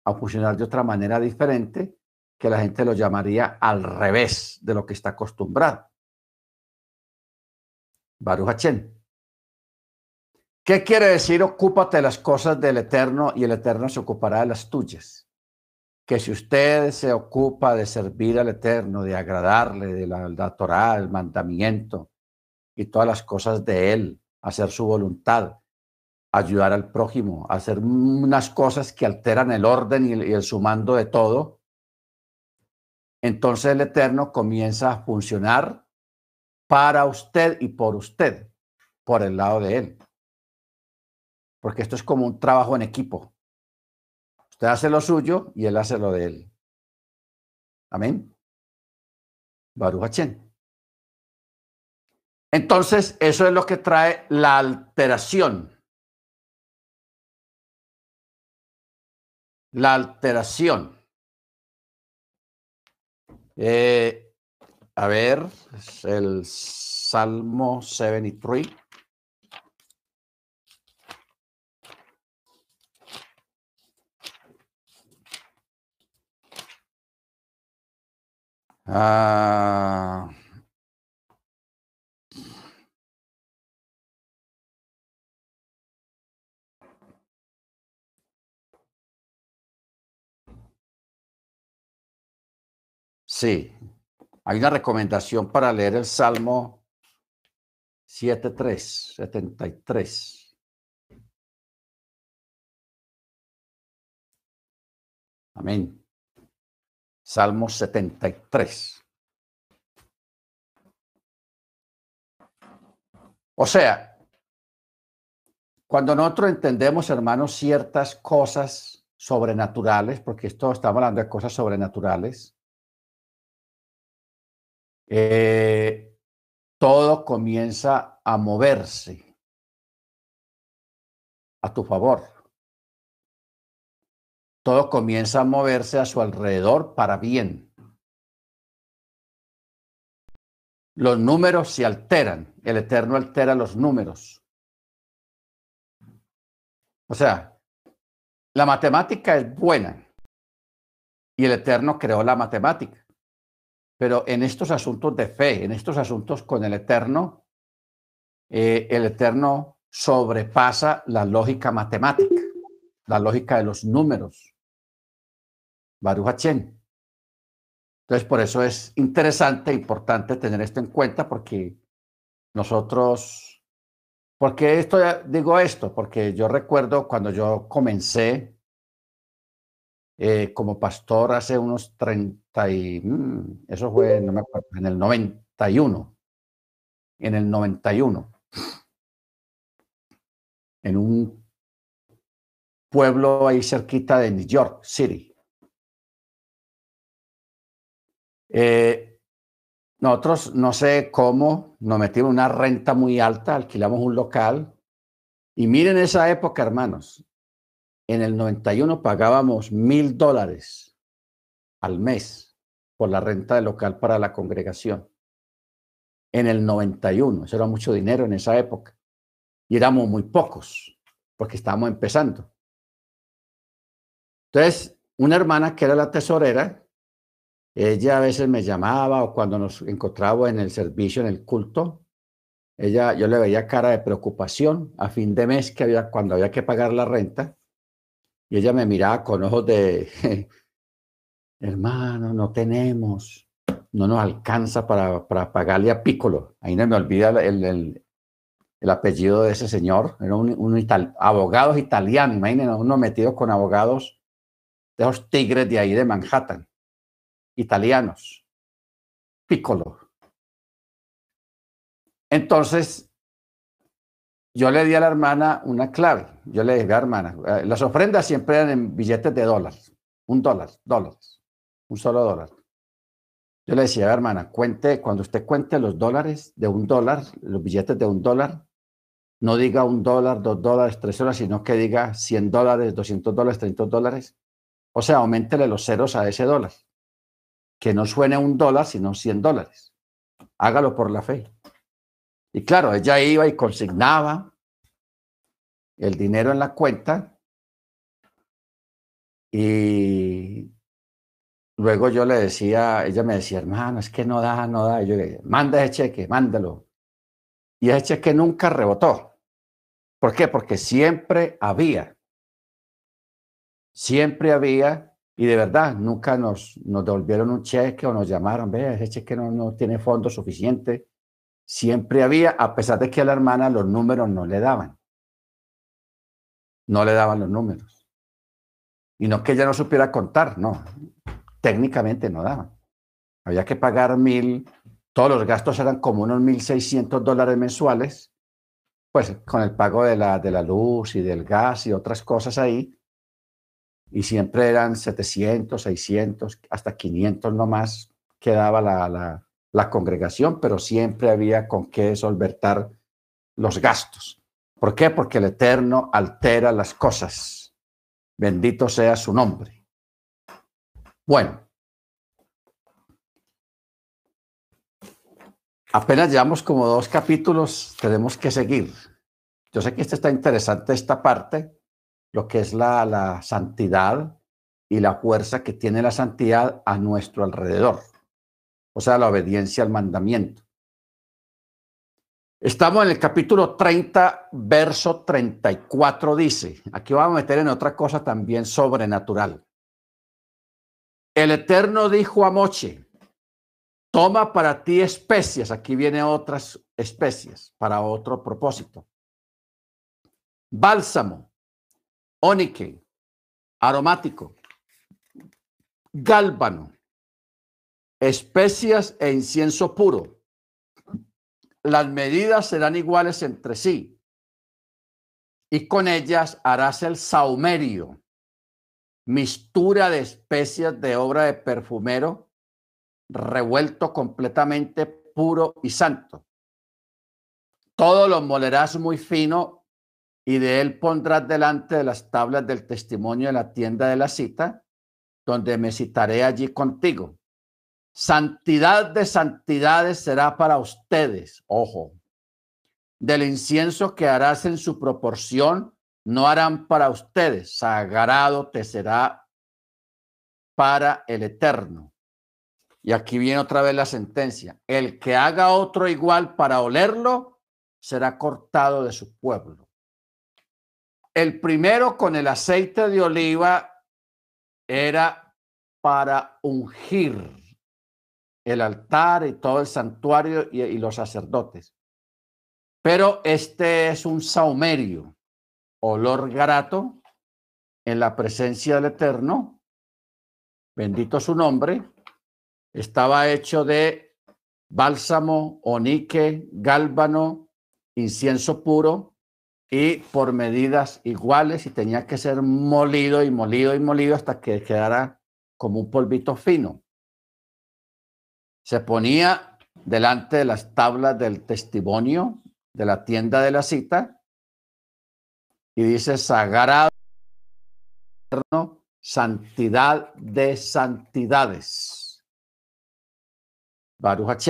a funcionar de otra manera diferente que la gente lo llamaría al revés de lo que está acostumbrado. Baruch ¿Qué quiere decir ocúpate de las cosas del Eterno y el Eterno se ocupará de las tuyas? Que si usted se ocupa de servir al Eterno, de agradarle, de la, Torah, el mandamiento y todas las cosas de Él, hacer su voluntad, ayudar al prójimo, hacer unas cosas que alteran el orden y el, sumando de todo, entonces el Eterno comienza a funcionar para usted y por usted, por el lado de Él. Porque esto es como un trabajo en equipo. Usted hace lo suyo y Él hace lo de Él. Amén. Baruch Entonces, eso es lo que trae la alteración. La alteración. Eh, a ver, es el Salmo 73. Ah, sí, hay una recomendación para leer el Salmo 73, 73. Amén. Salmo 73. O sea, cuando nosotros entendemos, hermanos, ciertas cosas sobrenaturales, porque esto estamos hablando de cosas sobrenaturales, eh, todo comienza a moverse a tu favor todo comienza a moverse a su alrededor para bien. Los números se alteran, el Eterno altera los números. O sea, la matemática es buena y el Eterno creó la matemática. Pero en estos asuntos de fe, en estos asuntos con el Eterno, eh, el Eterno sobrepasa la lógica matemática, la lógica de los números. Baruch Entonces, por eso es interesante, e importante tener esto en cuenta, porque nosotros, ¿por qué esto, digo esto? Porque yo recuerdo cuando yo comencé eh, como pastor hace unos 30 y, mm, eso fue, no me acuerdo, en el 91, en el 91, en un pueblo ahí cerquita de New York City. Eh, nosotros, no sé cómo, nos metimos una renta muy alta, alquilamos un local. Y miren esa época, hermanos. En el 91 pagábamos mil dólares al mes por la renta del local para la congregación. En el 91, eso era mucho dinero en esa época. Y éramos muy pocos, porque estábamos empezando. Entonces, una hermana que era la tesorera, ella a veces me llamaba o cuando nos encontraba en el servicio, en el culto, ella, yo le veía cara de preocupación a fin de mes que había, cuando había que pagar la renta, y ella me miraba con ojos de, hermano, no tenemos, no nos alcanza para, para pagarle a Piccolo. Ahí no me olvida el, el, el apellido de ese señor, era un, un abogados italianos, imagínense, uno metido con abogados de los tigres de ahí de Manhattan italianos, Piccolo. Entonces, yo le di a la hermana una clave. Yo le dije, hermana, eh, las ofrendas siempre eran en billetes de dólares, un dólar, dólares, un solo dólar. Yo le decía, hermana, cuente, cuando usted cuente los dólares de un dólar, los billetes de un dólar, no diga un dólar, dos dólares, tres dólares, sino que diga 100 dólares, 200 dólares, 30 dólares. O sea, aumentele los ceros a ese dólar que no suene un dólar, sino 100 dólares. Hágalo por la fe. Y claro, ella iba y consignaba el dinero en la cuenta y luego yo le decía, ella me decía, hermano, es que no da, no da. Yo le dije, manda ese cheque, mándalo. Y ese cheque nunca rebotó. ¿Por qué? Porque siempre había, siempre había y de verdad, nunca nos, nos devolvieron un cheque o nos llamaron, ve, ese cheque no, no tiene fondo suficiente. Siempre había, a pesar de que a la hermana los números no le daban. No le daban los números. Y no que ella no supiera contar, no. Técnicamente no daban. Había que pagar mil, todos los gastos eran como unos mil seiscientos dólares mensuales, pues con el pago de la, de la luz y del gas y otras cosas ahí, y siempre eran 700, 600, hasta 500 nomás quedaba la, la, la congregación, pero siempre había con qué solventar los gastos. ¿Por qué? Porque el Eterno altera las cosas. Bendito sea su nombre. Bueno, apenas llevamos como dos capítulos, tenemos que seguir. Yo sé que este está interesante, esta parte, lo que es la, la santidad y la fuerza que tiene la santidad a nuestro alrededor, o sea, la obediencia al mandamiento. Estamos en el capítulo 30, verso 34, dice, aquí vamos a meter en otra cosa también sobrenatural. El Eterno dijo a Moche, toma para ti especias, aquí vienen otras especies para otro propósito. Bálsamo, ónique, aromático, gálbano, especias e incienso puro las medidas serán iguales entre sí, y con ellas harás el saumerio, mistura de especias de obra de perfumero, revuelto completamente puro y santo. Todo lo molerás muy fino y de él pondrás delante de las tablas del testimonio de la tienda de la cita, donde me citaré allí contigo. Santidad de santidades será para ustedes, ojo. Del incienso que harás en su proporción, no harán para ustedes, sagrado te será para el eterno. Y aquí viene otra vez la sentencia. El que haga otro igual para olerlo, será cortado de su pueblo. El primero con el aceite de oliva era para ungir el altar y todo el santuario y, los sacerdotes. Pero este es un saumerio, olor grato en la presencia del Eterno. Bendito su nombre. Estaba hecho de bálsamo, onique, gálbano, incienso puro y por medidas iguales y tenía que ser molido y molido y molido hasta que quedara como un polvito fino se ponía delante de las tablas del testimonio de la tienda de la cita y dice sagrado santidad de santidades. Baruch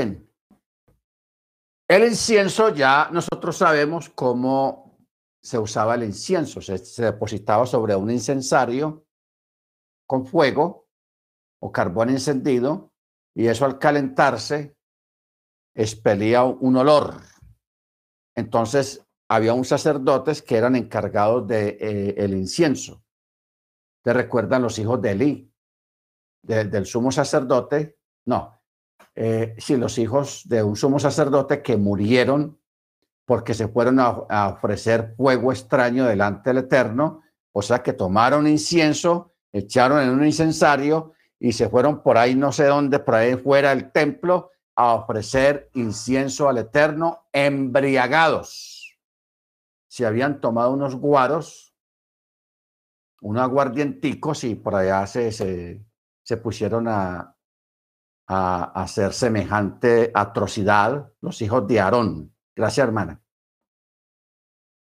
El incienso ya nosotros sabemos cómo se usaba el incienso. Se, se depositaba sobre un incensario con fuego o carbón encendido y eso al calentarse expelía un olor. Entonces había un sacerdotes que eran encargados de eh, el incienso. ¿Te recuerdan los hijos de Elí? del sumo sacerdote? No. Eh, sí, los hijos de un sumo sacerdote que murieron porque se fueron a ofrecer fuego extraño delante del Eterno, o sea que tomaron incienso, echaron en un incensario y se fueron por ahí, no sé dónde, por ahí fuera del templo, a ofrecer incienso al Eterno, embriagados. Se habían tomado unos guaros, unos aguardienticos, y por allá se, se, pusieron a, a, hacer semejante atrocidad los hijos de Aarón. Gracias, hermana.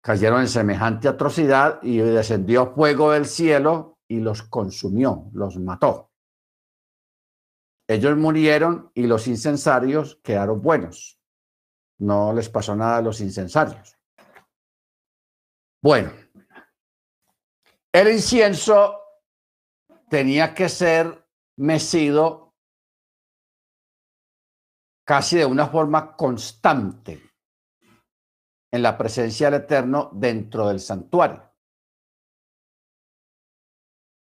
Cayeron en semejante atrocidad y descendió fuego del cielo y los consumió, los mató. Ellos murieron y los incensarios quedaron buenos. No les pasó nada a los incensarios. Bueno, el incienso tenía que ser mecido casi de una forma constante en la presencia del Eterno dentro del santuario.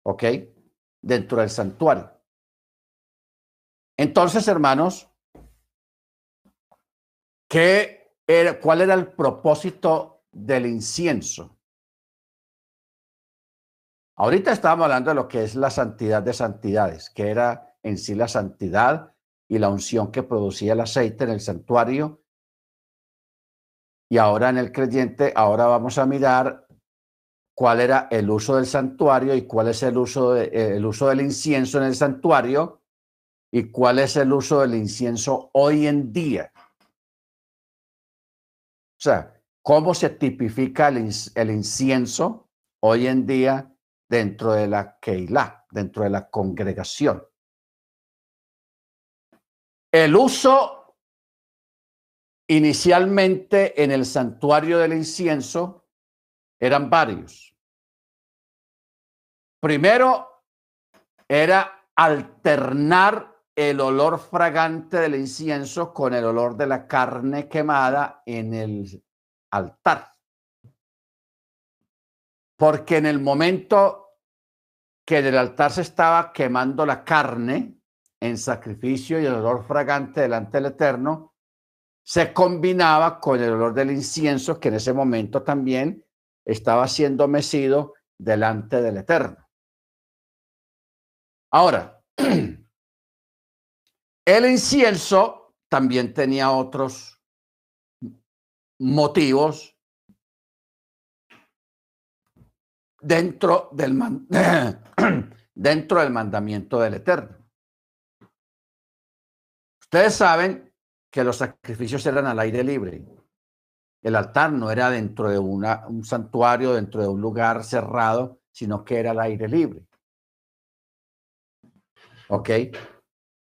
¿Ok? Dentro del santuario. Entonces, hermanos, ¿qué ¿cuál era el propósito del incienso? Ahorita estábamos hablando de lo que es la santidad de santidades, que era en sí la santidad y la unción que producía el aceite en el santuario. Y ahora en el creyente, ahora vamos a mirar cuál era el uso del santuario y cuál es el uso, de, el uso del incienso en el santuario y cuál es el uso del incienso hoy en día. O sea, cómo se tipifica el, incienso hoy en día dentro de la Keilah, dentro de la congregación. El uso inicialmente en el santuario del incienso eran varios. Primero era alternar el olor fragante del incienso con el olor de la carne quemada en el altar. Porque en el momento que en el altar se estaba quemando la carne en sacrificio y el olor fragante delante del Eterno, se combinaba con el olor del incienso que en ese momento también estaba siendo mecido delante del Eterno. Ahora, El incienso también tenía otros motivos dentro del, dentro del mandamiento del Eterno. Ustedes saben que los sacrificios eran al aire libre. El altar no era dentro de una, un santuario, dentro de un lugar cerrado, sino que era al aire libre. ¿Ok?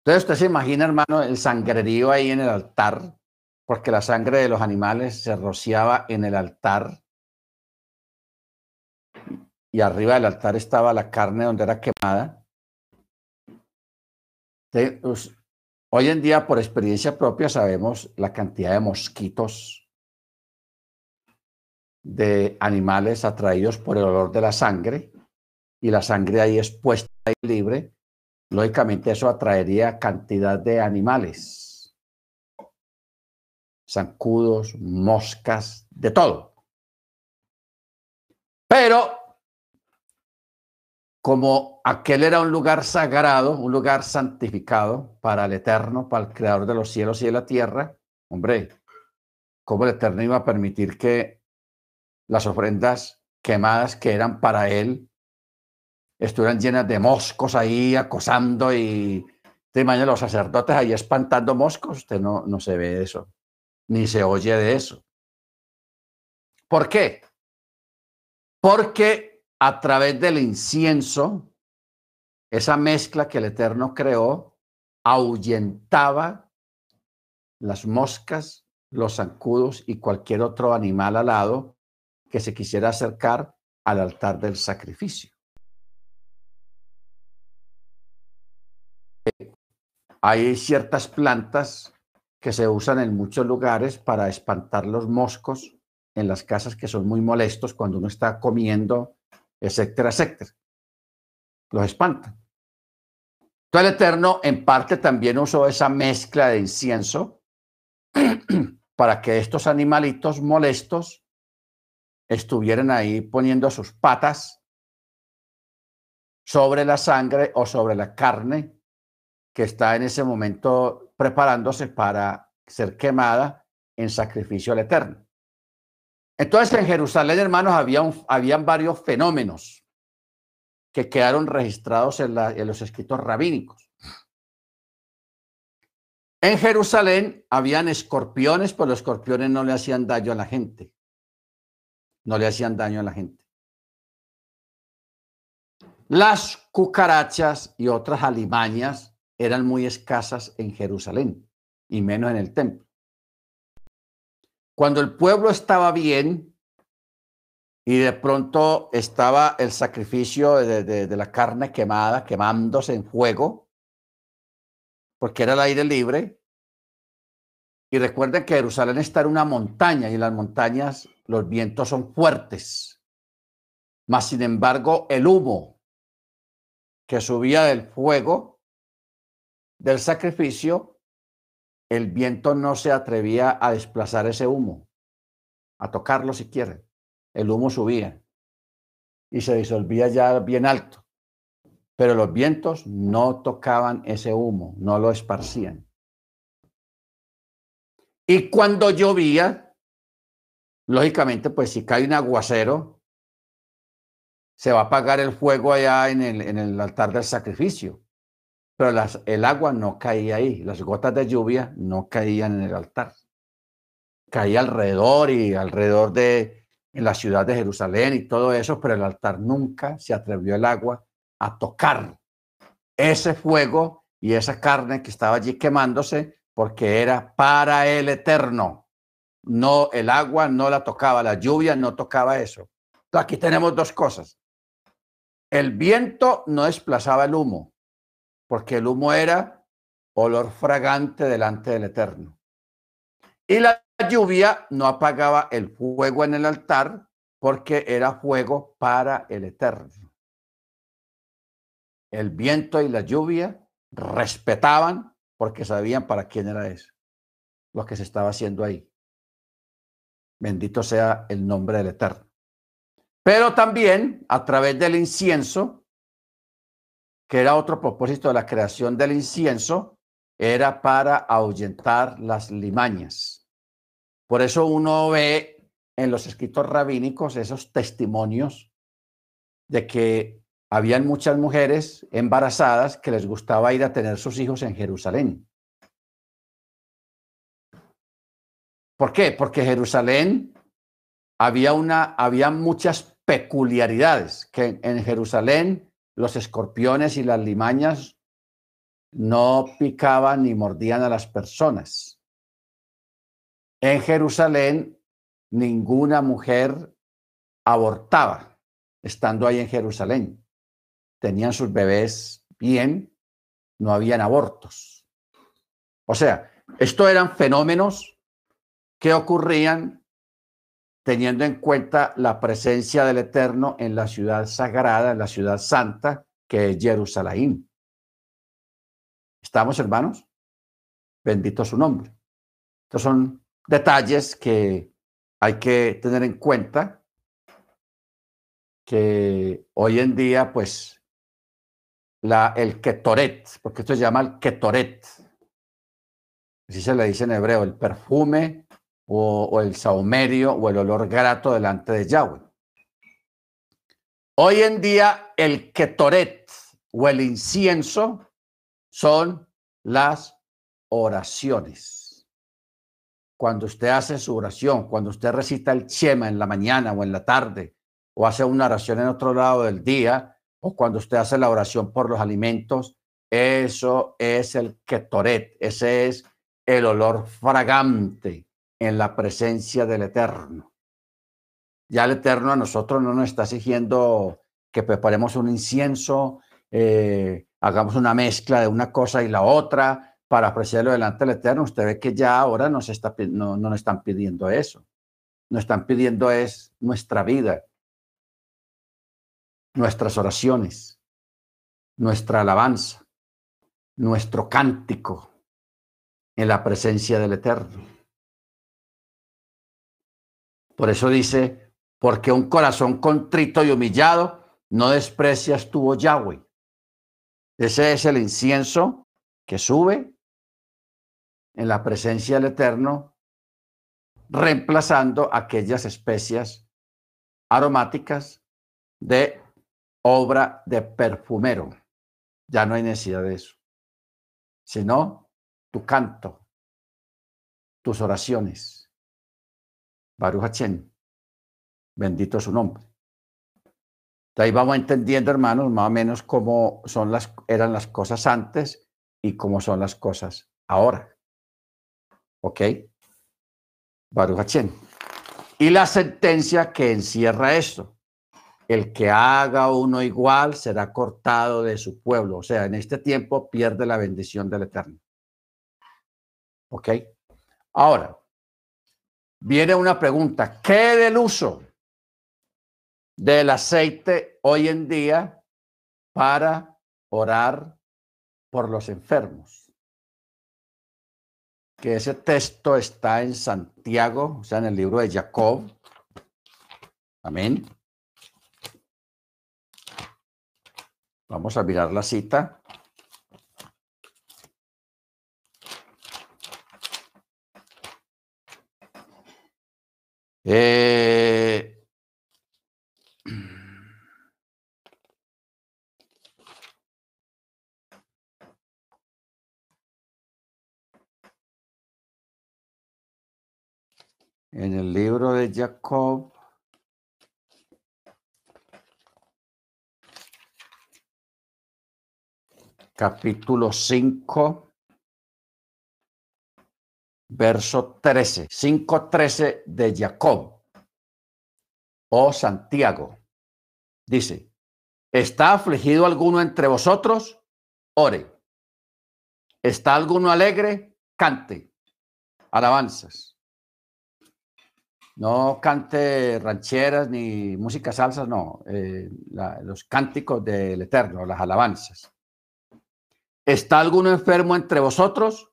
Entonces usted se imagina, hermano, el sangrerío ahí en el altar, porque la sangre de los animales se rociaba en el altar. Y arriba del altar estaba la carne donde era quemada. hoy en día, por experiencia propia, sabemos la cantidad de mosquitos de animales atraídos por el olor de la sangre y la sangre ahí expuesta ahí libre lógicamente eso atraería cantidad de animales, zancudos, moscas, de todo. Pero como aquel era un lugar sagrado, un lugar santificado para el Eterno, para el Creador de los cielos y de la tierra, hombre, ¿cómo el Eterno iba a permitir que las ofrendas quemadas que eran para Él estuvieran llenas de moscos ahí acosando y de mañana los sacerdotes ahí espantando moscos, usted no, no se ve eso, ni se oye de eso. ¿Por qué? Porque a través del incienso, esa mezcla que el Eterno creó, ahuyentaba las moscas, los zancudos y cualquier otro animal alado que se quisiera acercar al altar del sacrificio. Hay ciertas plantas que se usan en muchos lugares para espantar los moscos en las casas que son muy molestos cuando uno está comiendo, etcétera, etcétera. Los espantan. Entonces el Eterno en parte también usó esa mezcla de incienso para que estos animalitos molestos estuvieran ahí poniendo sus patas sobre la sangre o sobre la carne que está en ese momento preparándose para ser quemada en sacrificio al Eterno. Entonces en Jerusalén, hermanos, había habían varios fenómenos que quedaron registrados en, en los escritos rabínicos. En Jerusalén habían escorpiones, pero los escorpiones no le hacían daño a la gente. No le hacían daño a la gente. Las cucarachas y otras alimañas eran muy escasas en Jerusalén y menos en el templo. Cuando el pueblo estaba bien y de pronto estaba el sacrificio de, la carne quemada, quemándose en fuego, porque era el aire libre, y recuerden que Jerusalén está en una montaña y en las montañas los vientos son fuertes. Mas, sin embargo, el humo que subía del fuego del sacrificio, el viento no se atrevía a desplazar ese humo, a tocarlo si quiere. El humo subía y se disolvía ya bien alto. Pero los vientos no tocaban ese humo, no lo esparcían. Y cuando llovía, lógicamente, pues si cae un aguacero, se va a apagar el fuego allá en el, en el altar del sacrificio pero el agua no caía ahí, las gotas de lluvia no caían en el altar. Caía alrededor y alrededor de, en la ciudad de Jerusalén y todo eso, pero el altar nunca se atrevió el agua a tocar ese fuego y esa carne que estaba allí quemándose porque era para el eterno. No, el agua no la tocaba, la lluvia no tocaba eso. aquí tenemos dos cosas. El viento no desplazaba el humo, porque el humo era olor fragante delante del eterno. Y la lluvia no apagaba el fuego en el altar, porque era fuego para el eterno. El viento y la lluvia respetaban porque sabían para quién era eso, lo que se estaba haciendo ahí. Bendito sea el nombre del Eterno. Pero también a través del incienso, que era otro propósito de la creación del incienso, era para ahuyentar las limañas. Por eso uno ve en los escritos rabínicos esos testimonios de que habían muchas mujeres embarazadas que les gustaba ir a tener sus hijos en Jerusalén. ¿Por qué? Porque Jerusalén había, una, había muchas peculiaridades, que en Jerusalén los escorpiones y las limañas no picaban ni mordían a las personas. En Jerusalén ninguna mujer abortaba estando ahí en Jerusalén. Tenían sus bebés bien, no habían abortos. O sea, esto eran fenómenos que ocurrían teniendo en cuenta la presencia del Eterno en la ciudad sagrada, en la ciudad santa, que es Jerusalén. ¿Estamos, hermanos? Bendito su nombre. Estos son detalles que hay que tener en cuenta que hoy en día, pues, la, el ketoret, porque esto se llama el ketoret, así se le dice en hebreo, el perfume o, el saumerio o el olor grato delante de Yahweh. Hoy en día el ketoret o el incienso son las oraciones. Cuando usted hace su oración, cuando usted recita el chema en la mañana o en la tarde, o hace una oración en otro lado del día, o cuando usted hace la oración por los alimentos, eso es el ketoret, ese es el olor fragante en la presencia del Eterno. Ya el Eterno a nosotros no nos está exigiendo que preparemos un incienso, eh, hagamos una mezcla de una cosa y la otra para apreciarlo delante del Eterno. Usted ve que ya ahora nos está, no, no nos están pidiendo eso. Nos están pidiendo es nuestra vida, nuestras oraciones, nuestra alabanza, nuestro cántico en la presencia del Eterno. Por eso dice, porque un corazón contrito y humillado no desprecias tu Yahweh. Ese es el incienso que sube en la presencia del Eterno, reemplazando aquellas especias aromáticas de obra de perfumero. Ya no hay necesidad de eso, sino tu canto, tus oraciones Baruch Bendito su nombre. De ahí vamos entendiendo, hermanos, más o menos cómo son las, eran las cosas antes y cómo son las cosas ahora. ¿Ok? Baruch Y la sentencia que encierra esto. El que haga uno igual será cortado de su pueblo. O sea, en este tiempo pierde la bendición del Eterno. ¿Ok? Ahora, viene una pregunta. ¿Qué del uso del aceite hoy en día para orar por los enfermos? Que ese texto está en Santiago, o sea, en el libro de Jacob. Amén. Vamos a mirar la cita. Eh, en el libro de Jacob, capítulo 5, verso 13, 5.13 de Jacob o Santiago. Dice, ¿está afligido alguno entre vosotros? Ore. ¿Está alguno alegre? Cante. Alabanzas. No cante rancheras ni música salsas, no. Eh, los cánticos del Eterno, las alabanzas. ¿Está alguno enfermo entre vosotros?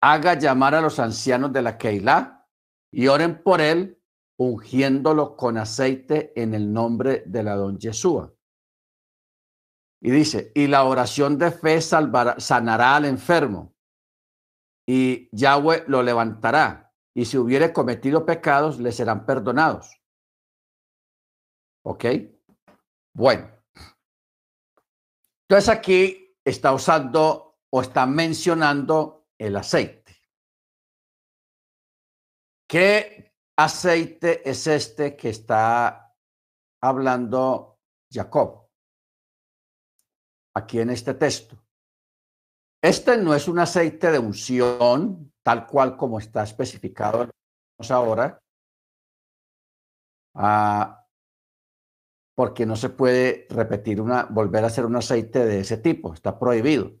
Haga llamar a los ancianos de la Keilah y oren por él, ungiéndolo con aceite en el nombre de la don Yeshua. Y dice, y la oración de fe salvará, sanará al enfermo, y Yahweh lo levantará, y si hubiere cometido pecados, le serán perdonados. ¿Ok? Bueno. Entonces aquí está usando o está mencionando el aceite. ¿Qué aceite es este que está hablando Jacob aquí en este texto? Este no es un aceite de unción, tal cual como está especificado ahora, ah, porque no se puede repetir una, volver a hacer un aceite de ese tipo, está prohibido,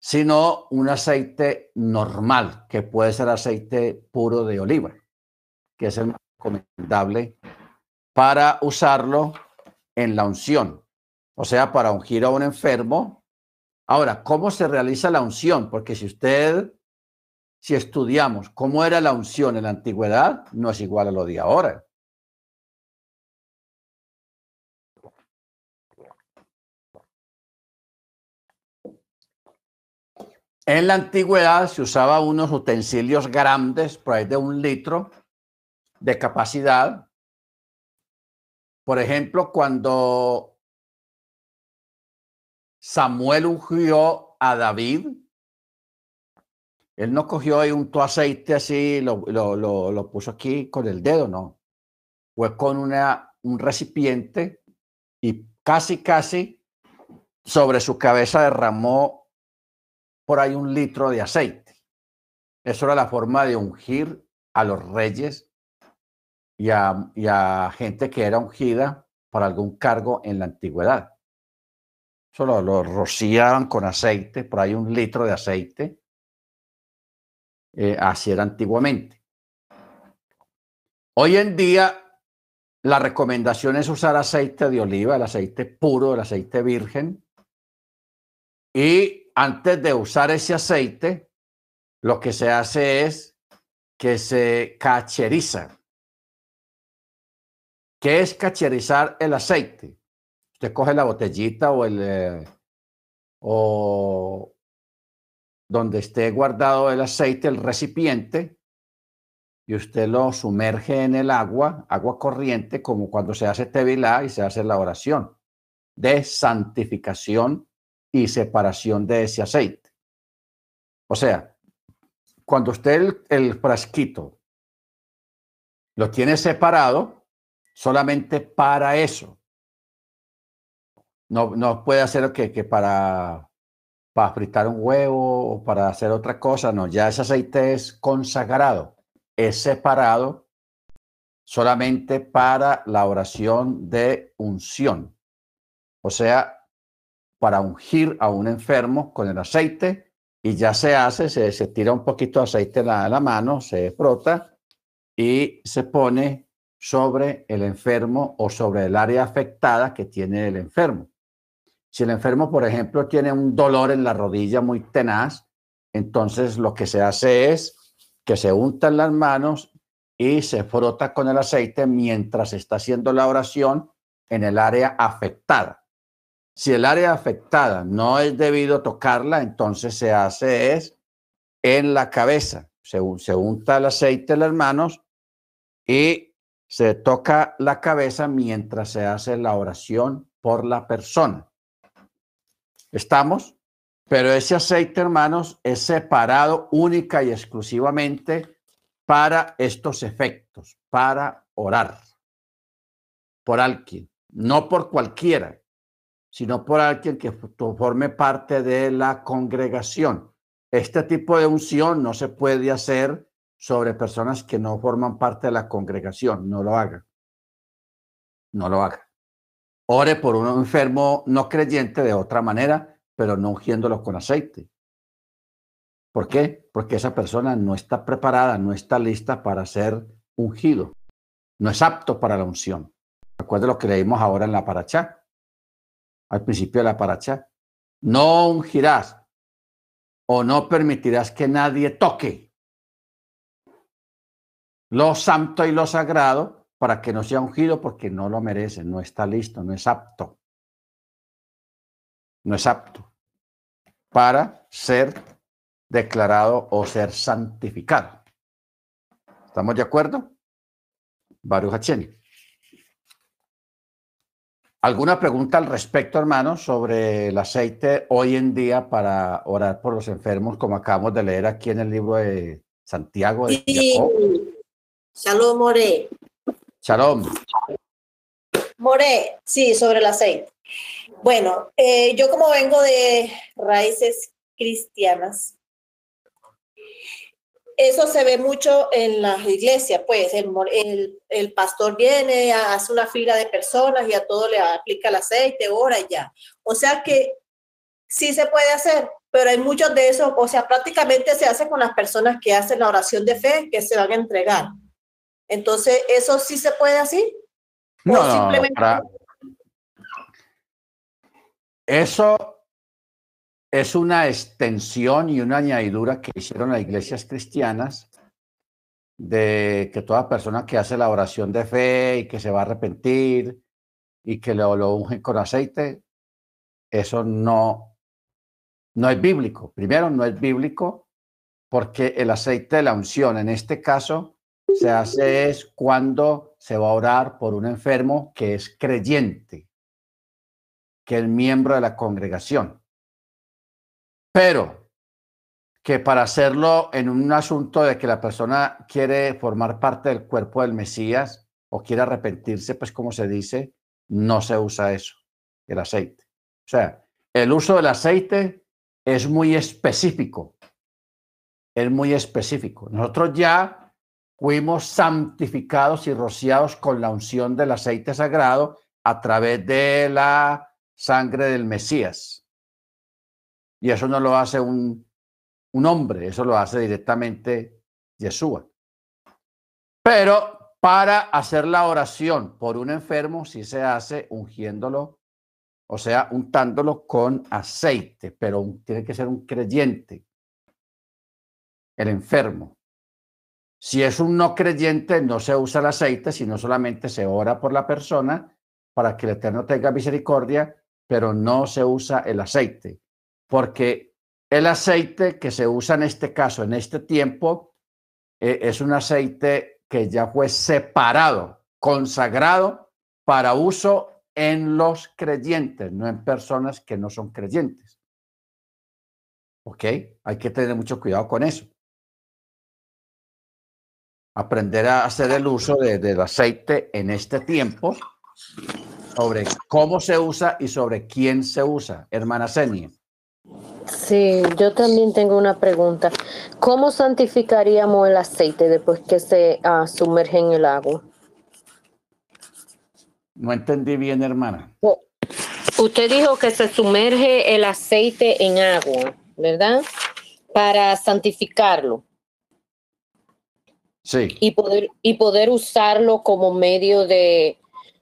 sino un aceite normal, que puede ser aceite puro de oliva, que es el más recomendable para usarlo en la unción, o sea, para ungir a un enfermo. Ahora, ¿cómo se realiza la unción? Porque si usted, si estudiamos cómo era la unción en la antigüedad, no es igual a lo de ahora. En la antigüedad se usaba unos utensilios grandes, por ahí de un litro de capacidad. Por ejemplo, cuando Samuel ungió a David, él no cogió ahí un aceite así, lo, lo, lo, puso aquí con el dedo, no. Fue con una, un recipiente y casi, casi sobre su cabeza derramó por ahí un litro de aceite. Eso era la forma de ungir a los reyes y a, gente que era ungida para algún cargo en la antigüedad. Solo lo rociaban con aceite, por ahí un litro de aceite. Eh, así era antiguamente. Hoy en día, la recomendación es usar aceite de oliva, el aceite puro, el aceite virgen. Y antes de usar ese aceite, lo que se hace es que se cacheriza. ¿Qué es cacherizar el aceite? Usted coge la botellita o el eh, o donde esté guardado el aceite, el recipiente, y usted lo sumerge en el agua, agua corriente, como cuando se hace tevilá y se hace la oración de santificación y separación de ese aceite. O sea, cuando usted el, frasquito lo tiene separado, solamente para eso. No, no puede hacer que, que para, para fritar un huevo o para hacer otra cosa, no, ya ese aceite es consagrado, es separado solamente para la oración de unción. O sea, para ungir a un enfermo con el aceite y ya se hace, se, tira un poquito de aceite en la, mano, se frota y se pone sobre el enfermo o sobre el área afectada que tiene el enfermo. Si el enfermo, por ejemplo, tiene un dolor en la rodilla muy tenaz, entonces lo que se hace es que se untan las manos y se frota con el aceite mientras está haciendo la oración en el área afectada. Si el área afectada no es debido tocarla, entonces se hace es en la cabeza. Se, se unta el aceite en las manos y se toca la cabeza mientras se hace la oración por la persona. ¿Estamos? Pero ese aceite, hermanos, es separado única y exclusivamente para estos efectos, para orar por alguien, no por cualquiera sino por alguien que forme parte de la congregación. Este tipo de unción no se puede hacer sobre personas que no forman parte de la congregación. No lo haga. No lo haga. Ore por un enfermo no creyente de otra manera, pero no ungiéndolo con aceite. ¿Por qué? Porque esa persona no está preparada, no está lista para ser ungido. No es apto para la unción. Recuerda lo que leímos ahora en la paracha, al principio de la paracha. No ungirás o no permitirás que nadie toque lo santo y lo sagrado para que no sea ungido porque no lo merece, no está listo, no es apto. No es apto para ser declarado o ser santificado. ¿Estamos de acuerdo? Baruch Hacheni. ¿Alguna pregunta al respecto, hermano, sobre el aceite hoy en día para orar por los enfermos, como acabamos de leer aquí en el libro de Santiago? De sí. Shalom, More. Shalom. More, sí, sobre el aceite. Bueno, eh, yo como vengo de raíces cristianas, eso se ve mucho en las iglesias, pues el, el, pastor viene, hace una fila de personas y a todo le aplica el aceite, ora y ya. O sea que sí se puede hacer, pero hay muchos de esos, o sea, prácticamente se hace con las personas que hacen la oración de fe, que se van a entregar. Entonces, ¿eso sí se puede así? No, simplemente... Eso es una extensión y una añadidura que hicieron las iglesias cristianas de que toda persona que hace la oración de fe y que se va a arrepentir y que lo, lo con aceite, eso no, no es bíblico. Primero, no es bíblico porque el aceite de la unción, en este caso, se hace es cuando se va a orar por un enfermo que es creyente, que es miembro de la congregación. Pero que para hacerlo en un asunto de que la persona quiere formar parte del cuerpo del Mesías o quiere arrepentirse, pues como se dice, no se usa eso, el aceite. O sea, el uso del aceite es muy específico, es muy específico. Nosotros ya fuimos santificados y rociados con la unción del aceite sagrado a través de la sangre del Mesías. Y eso no lo hace un, un hombre, eso lo hace directamente Yeshua. Pero para hacer la oración por un enfermo, sí se hace ungiéndolo, o sea, untándolo con aceite, pero tiene que ser un creyente, el enfermo. Si es un no creyente, no se usa el aceite, sino solamente se ora por la persona para que el Eterno tenga misericordia, pero no se usa el aceite porque el aceite que se usa en este caso, en este tiempo, eh, es un aceite que ya fue separado, consagrado para uso en los creyentes, no en personas que no son creyentes. ¿Ok? Hay que tener mucho cuidado con eso. Aprender a hacer el uso del aceite en este tiempo, sobre cómo se usa y sobre quién se usa, hermana Senia. Sí, yo también tengo una pregunta. ¿Cómo santificaríamos el aceite después que se uh, sumerge en el agua? No entendí bien, hermana. Usted dijo que se sumerge el aceite en agua, ¿verdad? Para santificarlo. Sí. Y poder, y poder usarlo como medio de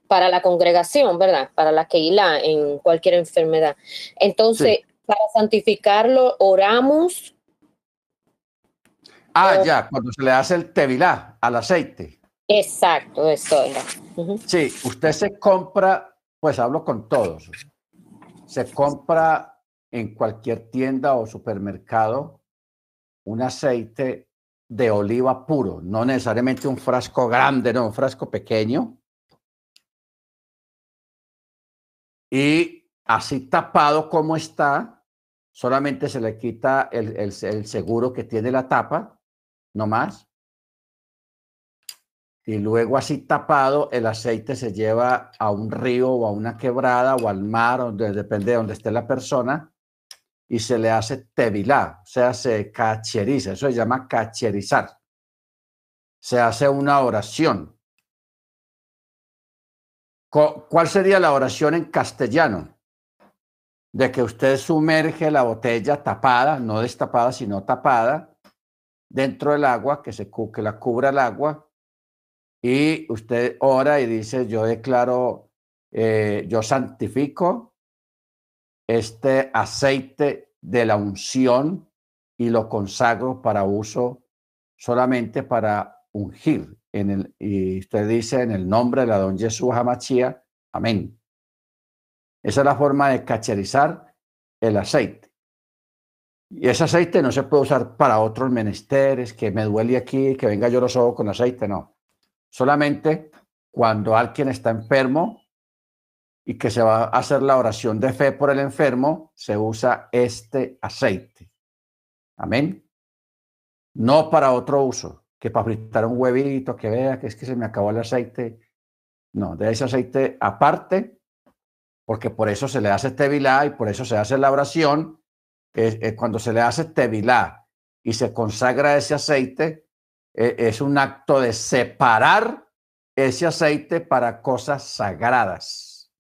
para la congregación, ¿verdad? Para la Keilah en cualquier enfermedad. Entonces, para santificarlo oramos. Ah, ya, cuando se le hace el tevilá al aceite. Exacto, eso era. Sí, usted se compra, pues hablo con todos, se compra en cualquier tienda o supermercado un aceite de oliva puro, no necesariamente un frasco grande, no, un frasco pequeño. Y así tapado como está, solamente se le quita el, el, seguro que tiene la tapa, no más. y luego así tapado el aceite se lleva a un río o a una quebrada o al mar, donde, depende de donde esté la persona, y se le hace tevilá, o sea, se cacheriza, eso se llama cacherizar. Se hace una oración. ¿Cuál sería la oración en castellano? De que usted sumerge la botella tapada, no destapada, sino tapada, dentro del agua, que, se, que la cubra el agua, y usted ora y dice, yo declaro, eh, yo santifico este aceite de la unción y lo consagro para uso solamente para ungir. En el, y usted dice en el nombre de la don Jesús Hamachía, amén. Esa es la forma de cacherizar el aceite. Y ese aceite no se puede usar para otros menesteres, que me duele aquí, que venga yo lo sobo con aceite, no. Solamente cuando alguien está enfermo y que se va a hacer la oración de fe por el enfermo, se usa este aceite. Amén. No para otro uso, que para fritar un huevito, que vea que es que se me acabó el aceite. No, de ese aceite aparte, porque por eso se le hace tevilá y por eso se hace la oración. Cuando se le hace tevilá y se consagra ese aceite, e, es un acto de separar ese aceite para cosas sagradas,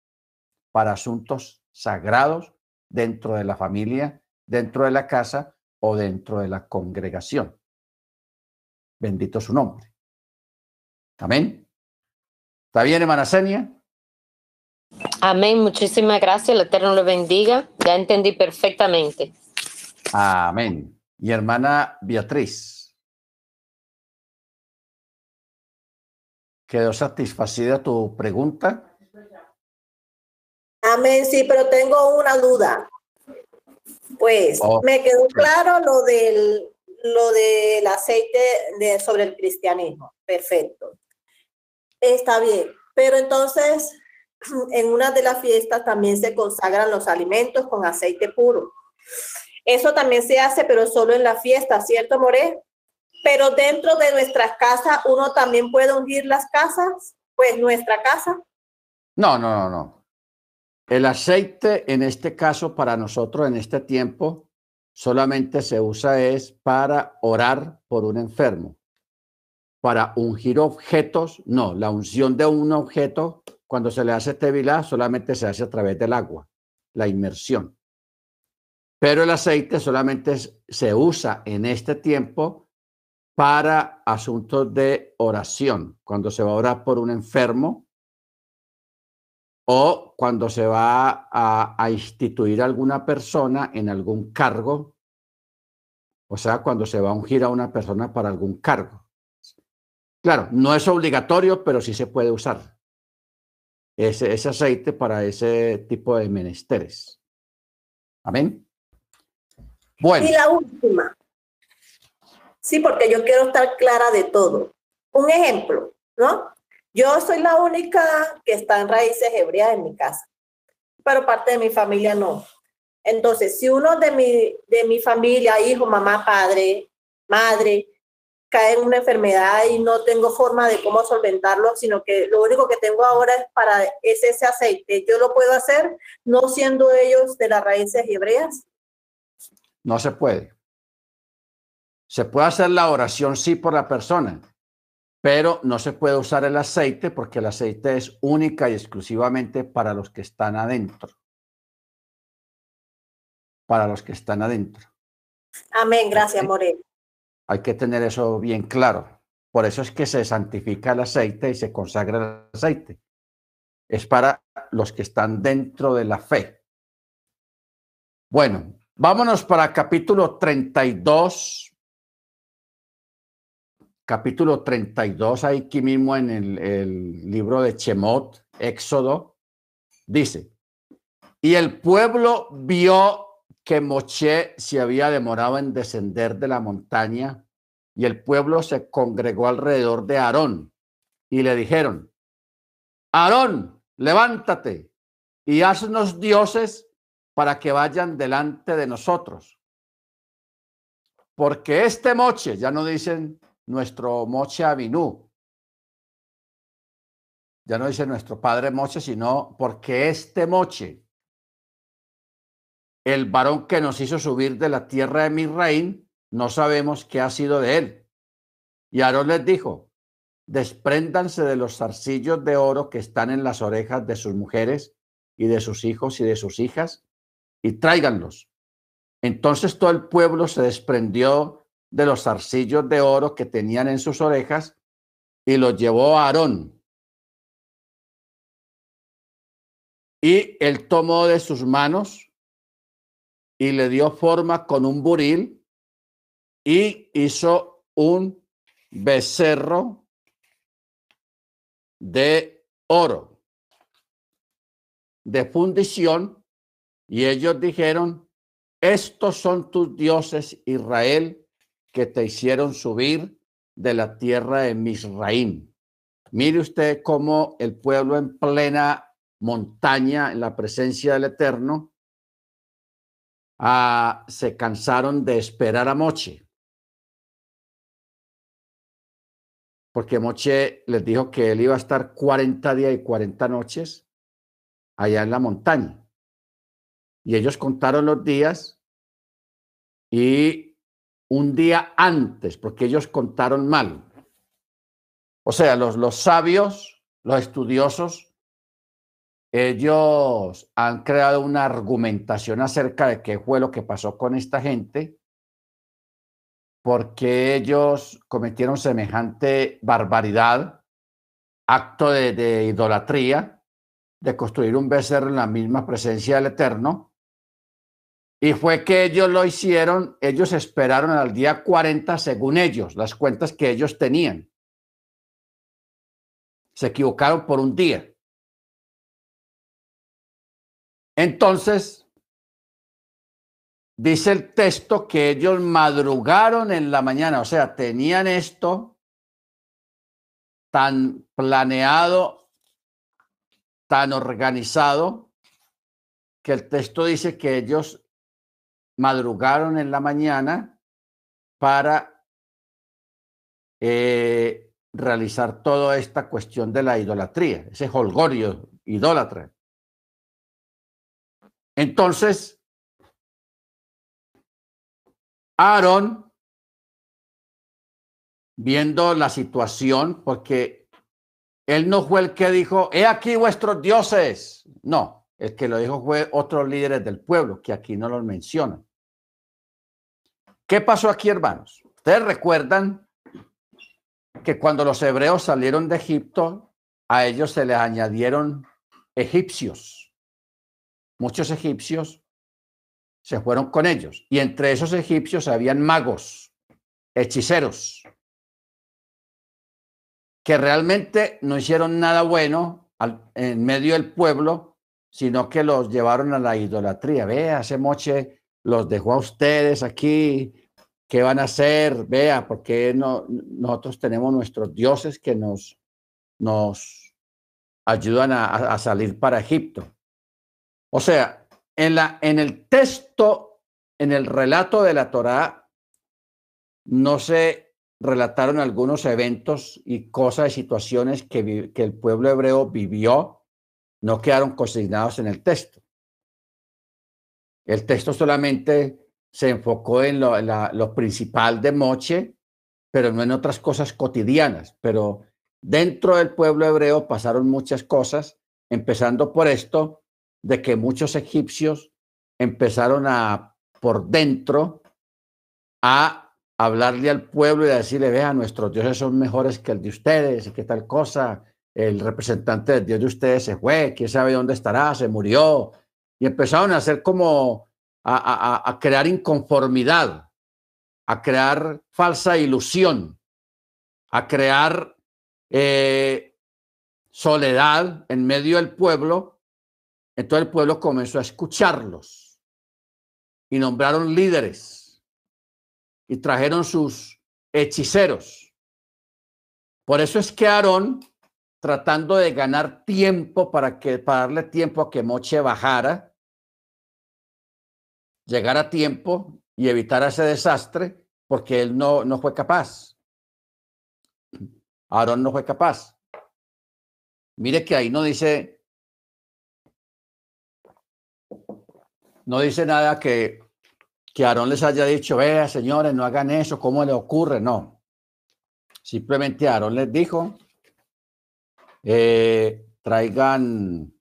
para asuntos sagrados dentro de la familia, dentro de la casa o dentro de la congregación. Bendito su nombre. Amén. ¿Está bien, hermana? Amén. Muchísimas gracias. El Eterno le bendiga. Ya entendí perfectamente. Amén. Y hermana Beatriz. ¿Quedó satisfacida tu pregunta? Amén, sí, pero tengo una duda. Pues oh, me quedó claro lo del, lo del aceite de, sobre el cristianismo. Perfecto. Está bien. Pero entonces, en una de las fiestas también se consagran los alimentos con aceite puro. Eso también se hace, pero solo en la fiesta, ¿cierto, More? pero dentro de nuestras casas uno también puede ungir las casas, pues nuestra casa. No, no, no, no. El aceite en este caso para nosotros en este tiempo solamente se usa es para orar por un enfermo. Para ungir objetos, no, la unción de un objeto cuando se le hace tevilá solamente se hace a través del agua, la inmersión. Pero el aceite solamente se usa en este tiempo para asuntos de oración, cuando se va a orar por un enfermo o cuando se va a, instituir alguna persona en algún cargo, o sea, cuando se va a ungir a una persona para algún cargo. Claro, no es obligatorio, pero sí se puede usar ese, ese aceite para ese tipo de menesteres. Amén. Bueno. Y la última, Sí, porque yo quiero estar clara de todo. Un ejemplo, ¿no? Yo soy la única que está en raíces hebreas en mi casa, pero parte de mi familia no. Entonces, si uno de mi, de mi familia, hijo, mamá, padre, madre, cae en una enfermedad y no tengo forma de cómo solventarlo, sino que lo único que tengo ahora es para es ese aceite. Yo lo puedo hacer no siendo ellos de las raíces hebreas. No se puede. Se puede hacer la oración, sí, por la persona, pero no se puede usar el aceite porque el aceite es única y exclusivamente para los que están adentro. Para los que están adentro. Amén, gracias, Morel. Hay que tener eso bien claro. Por eso es que se santifica el aceite y se consagra el aceite. Es para los que están dentro de la fe. Bueno, vámonos para capítulo 32, capítulo 32, aquí mismo en el, libro de Chemot, Éxodo, dice, y el pueblo vio que Moche se había demorado en descender de la montaña y el pueblo se congregó alrededor de Aarón y le dijeron, Aarón, levántate y haznos dioses para que vayan delante de nosotros. Porque este moche, ya no dicen nuestro Moche Avinú, ya no dice nuestro padre Moche, sino porque este Moche, el varón que nos hizo subir de la tierra de Misraín, no sabemos qué ha sido de él. Y Aarón les dijo, despréndanse de los zarcillos de oro que están en las orejas de sus mujeres y de sus hijos y de sus hijas, y tráiganlos. Entonces todo el pueblo se desprendió de los zarcillos de oro que tenían en sus orejas y los llevó a Aarón. Y él tomó de sus manos y le dio forma con un buril y hizo un becerro de oro de fundición y ellos dijeron, estos son tus dioses Israel que te hicieron subir de la tierra de Misraín. Mire usted cómo el pueblo en plena montaña, en la presencia del Eterno, ah, se cansaron de esperar a Moche. Porque Moche les dijo que él iba a estar 40 días y 40 noches allá en la montaña. Y ellos contaron los días y un día antes, porque ellos contaron mal. O sea, los, los sabios, los estudiosos, ellos han creado una argumentación acerca de qué fue lo que pasó con esta gente, porque ellos cometieron semejante barbaridad, acto de, de idolatría, de construir un becerro en la misma presencia del Eterno. Y fue que ellos lo hicieron, ellos esperaron al día 40 según ellos, las cuentas que ellos tenían. Se equivocaron por un día. Entonces, dice el texto que ellos madrugaron en la mañana, o sea, tenían esto tan planeado tan organizado que el texto dice que ellos madrugaron en la mañana para eh, realizar toda esta cuestión de la idolatría, ese holgorio idólatra. Entonces, Aarón, viendo la situación, porque él no fue el que dijo, he aquí vuestros dioses. No, el que lo dijo fue otros líderes del pueblo, que aquí no los mencionan. ¿Qué pasó aquí, hermanos? Ustedes recuerdan que cuando los hebreos salieron de Egipto, a ellos se les añadieron egipcios. Muchos egipcios se fueron con ellos. Y entre esos egipcios habían magos, hechiceros, que realmente no hicieron nada bueno en medio del pueblo, sino que los llevaron a la idolatría. Vea, ese moche los dejó a ustedes aquí, ¿qué van a hacer? Vea, porque no, nosotros tenemos nuestros dioses que nos, nos ayudan a, a salir para Egipto. O sea, en, la, en el texto, en el relato de la Torá, no se relataron algunos eventos y cosas y situaciones que, que el pueblo hebreo vivió, no quedaron consignados en el texto. El texto solamente se enfocó en lo, lo principal de Moche, pero no en otras cosas cotidianas. Pero dentro del pueblo hebreo pasaron muchas cosas, empezando por esto de que muchos egipcios empezaron a, por dentro, a hablarle al pueblo y decirle, vea, nuestros dioses son mejores que el de ustedes y qué tal cosa, el representante del dios de ustedes se fue, quién sabe dónde estará, se murió. Y empezaron a hacer como a, a, crear inconformidad, a crear falsa ilusión, a crear eh, soledad en medio del pueblo. Entonces el pueblo comenzó a escucharlos y nombraron líderes y trajeron sus hechiceros. Por eso es que Aarón, tratando de ganar tiempo para, que, para darle tiempo a que Moche bajara, llegara a tiempo y evitara ese desastre, porque él no, no fue capaz. Aarón no fue capaz. Mire que ahí no dice, no dice nada que, que Aarón les haya dicho, vea, señores, no hagan eso, ¿cómo le ocurre? No. Simplemente Aarón les dijo, eh, traigan,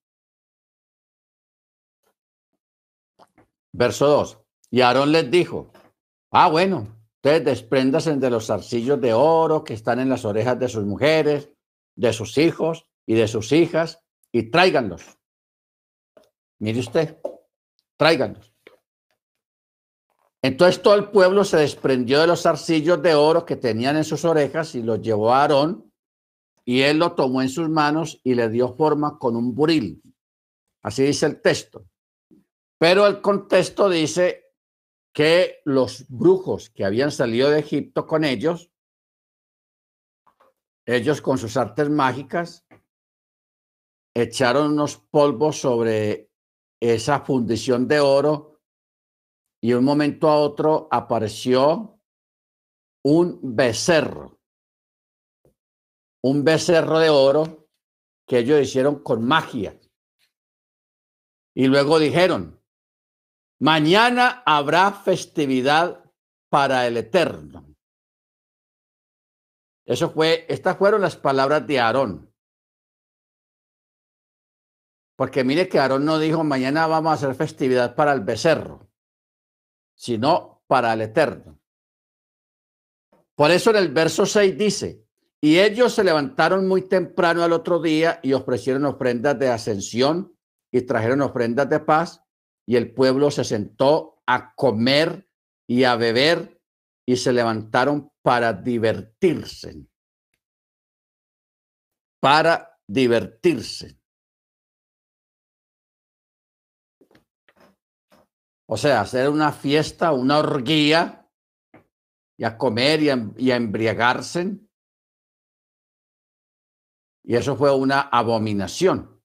verso 2, y Aarón les dijo, ah, bueno, ustedes despréndanse de los zarcillos de oro que están en las orejas de sus mujeres, de sus hijos y de sus hijas, y tráiganlos. Mire usted, tráiganlos. Entonces todo el pueblo se desprendió de los zarcillos de oro que tenían en sus orejas y los llevó a Aarón, y él lo tomó en sus manos y le dio forma con un buril. Así dice el texto. Pero el contexto dice que los brujos que habían salido de Egipto con ellos, ellos con sus artes mágicas, echaron unos polvos sobre esa fundición de oro y un momento a otro apareció un becerro, un becerro de oro que ellos hicieron con magia. Y luego dijeron, Mañana habrá festividad para el Eterno. Eso fue, estas fueron las palabras de Aarón. Porque mire que Aarón no dijo mañana vamos a hacer festividad para el becerro, sino para el Eterno. Por eso en el verso 6 dice, y ellos se levantaron muy temprano al otro día y ofrecieron ofrendas de ascensión y trajeron ofrendas de paz y el pueblo se sentó a comer y a beber y se levantaron para divertirse. Para divertirse. O sea, hacer una fiesta, una orgía y a comer y a, a embriagarse. Y eso fue una abominación.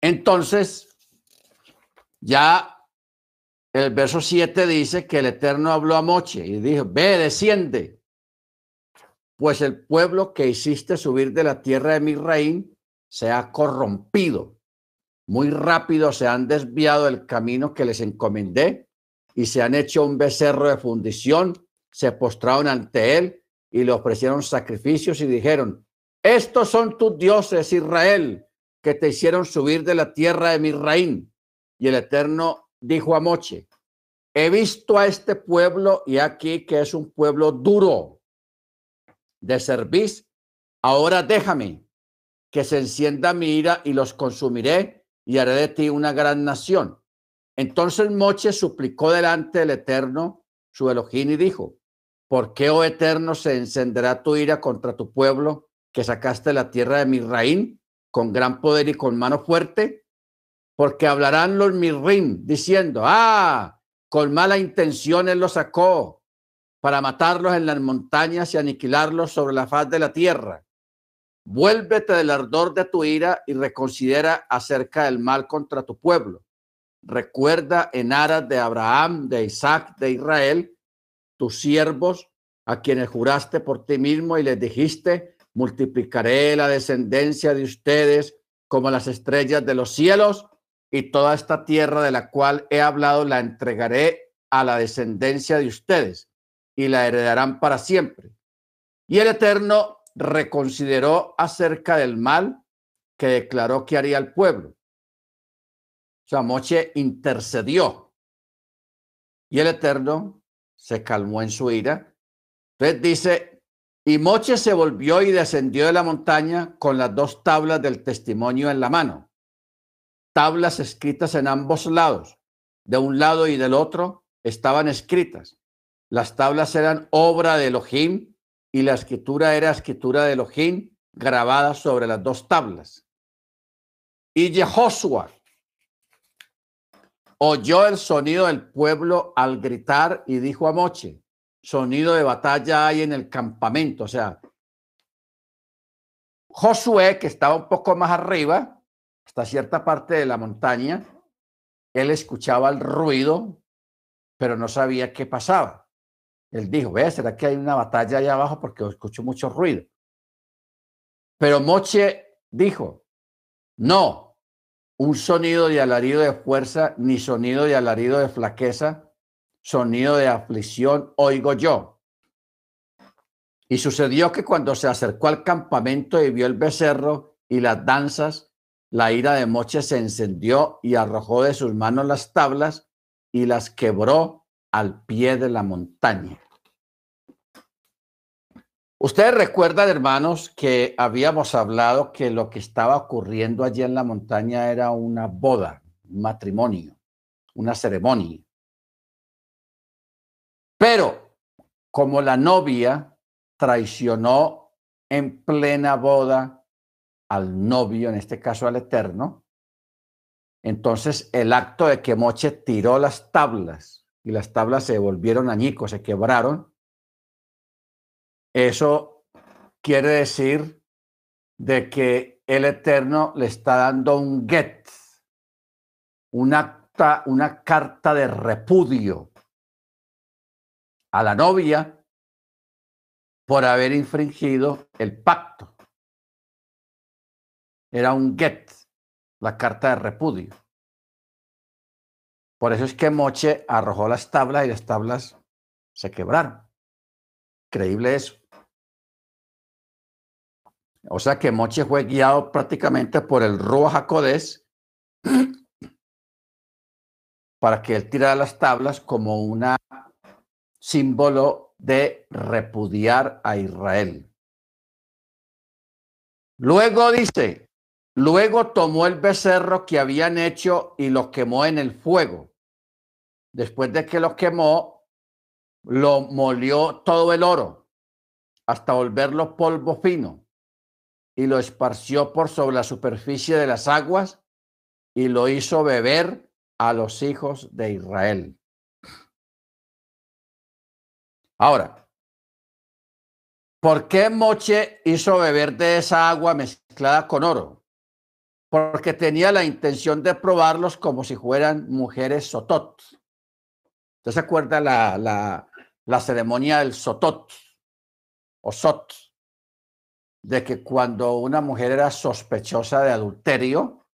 Entonces, ya el verso 7 dice que el Eterno habló a Moche y dijo, ve, desciende, pues el pueblo que hiciste subir de la tierra de Misraín se ha corrompido. Muy rápido se han desviado del camino que les encomendé y se han hecho un becerro de fundición, se postraron ante él y le ofrecieron sacrificios y dijeron, estos son tus dioses, Israel, que te hicieron subir de la tierra de Misraín. Y el Eterno dijo a Moche, he visto a este pueblo y aquí que es un pueblo duro de servicio. Ahora déjame que se encienda mi ira y los consumiré y haré de ti una gran nación. Entonces Moche suplicó delante del Eterno su Elohim y dijo, ¿por qué, oh Eterno, se encenderá tu ira contra tu pueblo que sacaste la tierra de Misraín con gran poder y con mano fuerte? porque hablarán los mirrim diciendo, ah, con mala intención él los sacó para matarlos en las montañas y aniquilarlos sobre la faz de la tierra. Vuélvete del ardor de tu ira y reconsidera acerca del mal contra tu pueblo. Recuerda en aras de Abraham, de Isaac, de Israel, tus siervos, a quienes juraste por ti mismo y les dijiste, multiplicaré la descendencia de ustedes como las estrellas de los cielos y toda esta tierra de la cual he hablado la entregaré a la descendencia de ustedes y la heredarán para siempre. Y el Eterno reconsideró acerca del mal que declaró que haría el pueblo. O sea, Moche intercedió y el Eterno se calmó en su ira. Entonces dice, y Moche se volvió y descendió de la montaña con las dos tablas del testimonio en la mano tablas escritas en ambos lados. De un lado y del otro estaban escritas. Las tablas eran obra de Elohim y la escritura era escritura de Elohim grabada sobre las dos tablas. Y Jehoshua oyó el sonido del pueblo al gritar y dijo a Moche, sonido de batalla hay en el campamento. O sea, Josué, que estaba un poco más arriba, hasta cierta parte de la montaña, él escuchaba el ruido, pero no sabía qué pasaba. Él dijo, ve, ¿será que hay una batalla allá abajo? Porque escucho mucho ruido. Pero Moche dijo, no, un sonido de alarido de fuerza, ni sonido de alarido de flaqueza, sonido de aflicción oigo yo. Y sucedió que cuando se acercó al campamento y vio el becerro y las danzas, la ira de Moche se encendió y arrojó de sus manos las tablas y las quebró al pie de la montaña. Ustedes recuerdan, hermanos, que habíamos hablado que lo que estaba ocurriendo allí en la montaña era una boda, un matrimonio, una ceremonia. Pero como la novia traicionó en plena boda al novio, en este caso al Eterno, entonces el acto de que Moche tiró las tablas y las tablas se volvieron añicos, se quebraron, eso quiere decir de que el Eterno le está dando un get, un acta, una carta de repudio a la novia por haber infringido el pacto. Era un get, la carta de repudio. Por eso es que Moche arrojó las tablas y las tablas se quebraron. Increíble eso. O sea que Moche fue guiado prácticamente por el Ruach Jacodés para que él tirara las tablas como un símbolo de repudiar a Israel. Luego dice, luego tomó el becerro que habían hecho y lo quemó en el fuego. Después de que lo quemó, lo molió todo el oro hasta volverlo polvo fino y lo esparció por sobre la superficie de las aguas y lo hizo beber a los hijos de Israel. Ahora, ¿por qué Moche hizo beber de esa agua mezclada con oro? Porque tenía la intención de probarlos como si fueran mujeres sotot. ¿Usted se acuerda la, la, ceremonia del sotot o sot? de que cuando una mujer era sospechosa de adulterio,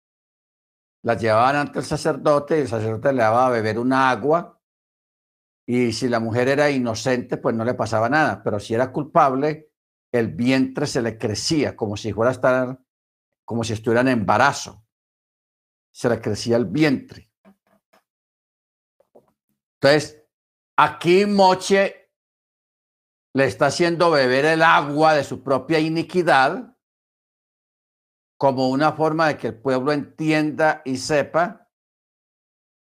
la llevaban ante el sacerdote y el sacerdote le daba a beber una agua y si la mujer era inocente, pues no le pasaba nada, pero si era culpable, el vientre se le crecía como si fuera estar, como si estuviera en embarazo. Se le crecía el vientre. Entonces, aquí Moche le está haciendo beber el agua de su propia iniquidad como una forma de que el pueblo entienda y sepa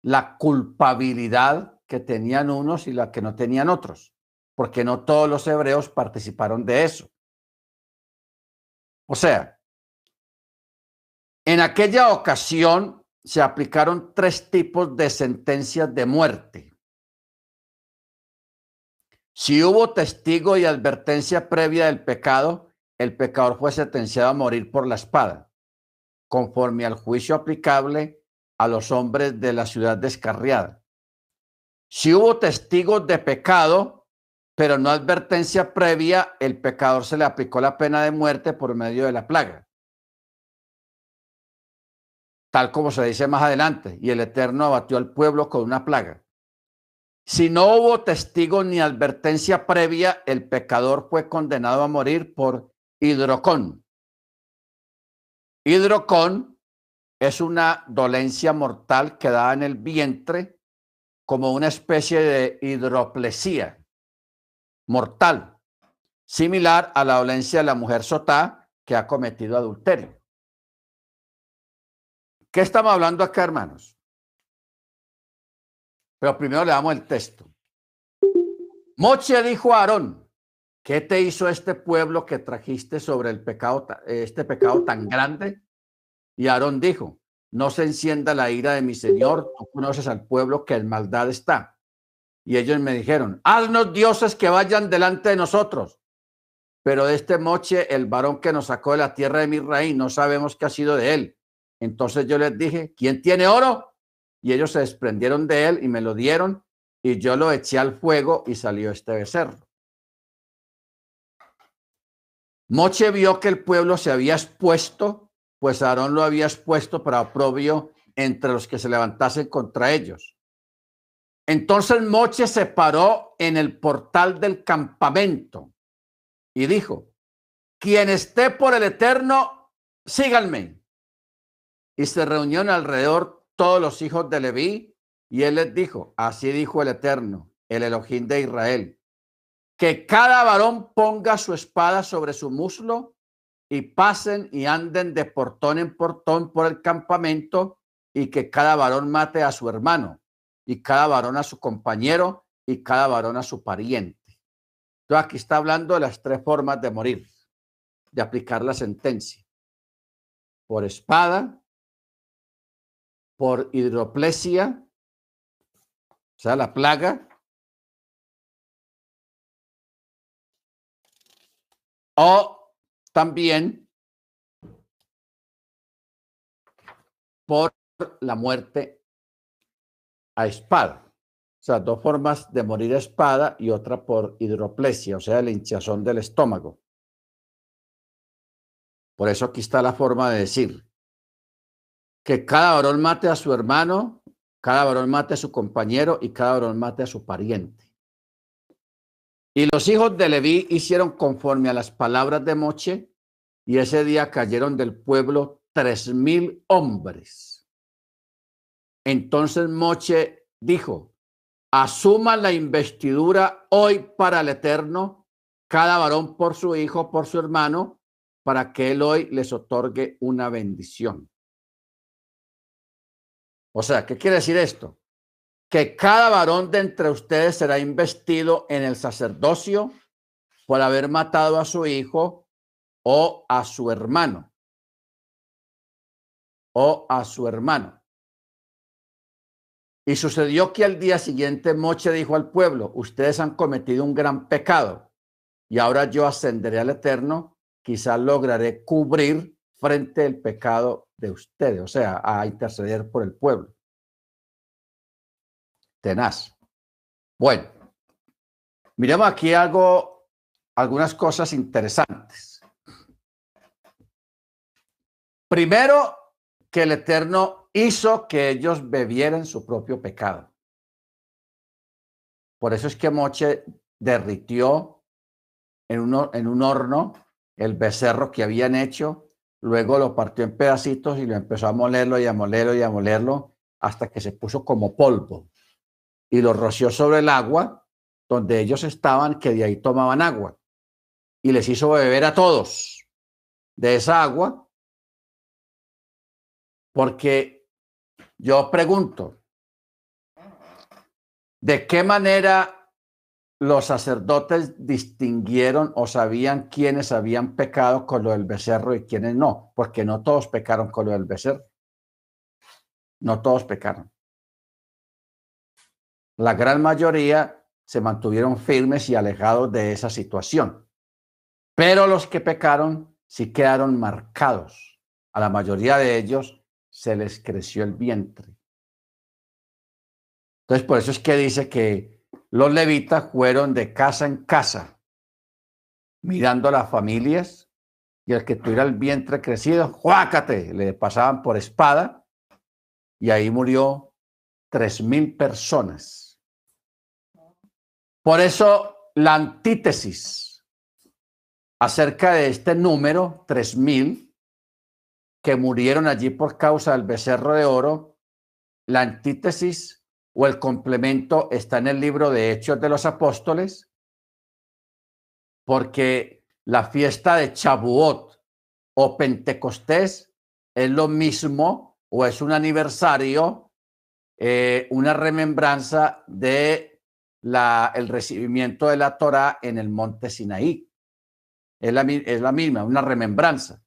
la culpabilidad que tenían unos y la que no tenían otros, porque no todos los hebreos participaron de eso. O sea, en aquella ocasión se aplicaron tres tipos de sentencias de muerte. Si hubo testigo y advertencia previa del pecado, el pecador fue sentenciado a morir por la espada, conforme al juicio aplicable a los hombres de la ciudad descarriada. Si hubo testigos de pecado, pero no advertencia previa, el pecador se le aplicó la pena de muerte por medio de la plaga. Tal como se dice más adelante, y el Eterno abatió al pueblo con una plaga. Si no hubo testigo ni advertencia previa, el pecador fue condenado a morir por hidrocón. Hidrocón es una dolencia mortal que da en el vientre como una especie de hidroplesía mortal, similar a la dolencia de la mujer sotá que ha cometido adulterio. ¿Qué estamos hablando acá, hermanos? Pero primero le damos el texto. Moche dijo a Aarón, ¿qué te hizo este pueblo que trajiste sobre el pecado, este pecado tan grande? Y Aarón dijo, no se encienda la ira de mi Señor, conoces al pueblo que en maldad está. Y ellos me dijeron, haznos dioses que vayan delante de nosotros. Pero de este Moche, el varón que nos sacó de la tierra de mi raíz, no sabemos qué ha sido de él. Entonces yo les dije, ¿quién tiene oro? Y ellos se desprendieron de él y me lo dieron y yo lo eché al fuego y salió este becerro. Moche vio que el pueblo se había expuesto, pues Aarón lo había expuesto para oprobio entre los que se levantasen contra ellos. Entonces Moche se paró en el portal del campamento y dijo, quien esté por el eterno, síganme. Y se reunieron alrededor todos los hijos de Leví y él les dijo, así dijo el eterno, el Elohim de Israel, que cada varón ponga su espada sobre su muslo y pasen y anden de portón en portón por el campamento y que cada varón mate a su hermano y cada varón a su compañero y cada varón a su pariente. Entonces aquí está hablando de las tres formas de morir, de aplicar la sentencia. Por espada, por hidroplesia, o sea, la plaga, o también por la muerte a espada. O sea, dos formas de morir a espada y otra por hidroplesia, o sea, la hinchazón del estómago. Por eso aquí está la forma de decir que cada varón mate a su hermano, cada varón mate a su compañero y cada varón mate a su pariente. Y los hijos de Leví hicieron conforme a las palabras de Moche, y ese día cayeron del pueblo tres mil hombres. Entonces Moche dijo, asuman la investidura hoy para el Eterno, cada varón por su hijo, por su hermano, para que él hoy les otorgue una bendición. O sea, ¿qué quiere decir esto? Que cada varón de entre ustedes será investido en el sacerdocio por haber matado a su hijo o a su hermano. O a su hermano. Y sucedió que al día siguiente Moche dijo al pueblo, ustedes han cometido un gran pecado y ahora yo ascenderé al Eterno, quizás lograré cubrir frente al pecado de ustedes, o sea, a interceder por el pueblo. Tenaz. Bueno, miremos aquí algo, algunas cosas interesantes. Primero, que el Eterno hizo que ellos bebieran su propio pecado. Por eso es que Moche derritió en un, en un horno el becerro que habían hecho, luego lo partió en pedacitos y lo empezó a molerlo y a molerlo y a molerlo hasta que se puso como polvo. Y lo roció sobre el agua donde ellos estaban, que de ahí tomaban agua. Y les hizo beber a todos de esa agua. Porque yo pregunto, ¿de qué manera los sacerdotes distinguieron o sabían quiénes habían pecado con lo del becerro y quiénes no? Porque no todos pecaron con lo del becerro. No todos pecaron. La gran mayoría se mantuvieron firmes y alejados de esa situación. Pero los que pecaron sí quedaron marcados. A la mayoría de ellos se les creció el vientre. Entonces, por eso es que dice que los levitas fueron de casa en casa, mirando las familias, y el que tuviera el vientre crecido, ¡juácate! Le pasaban por espada, y ahí murió tres mil personas. Por eso la antítesis acerca de este número, tres mil, que murieron allí por causa del becerro de oro, la antítesis o el complemento está en el libro de Hechos de los Apóstoles, porque la fiesta de Chabuot o Pentecostés es lo mismo o es un aniversario, eh, una remembranza de la, el recibimiento de la Torah en el monte Sinaí. Es la, es la misma, una remembranza.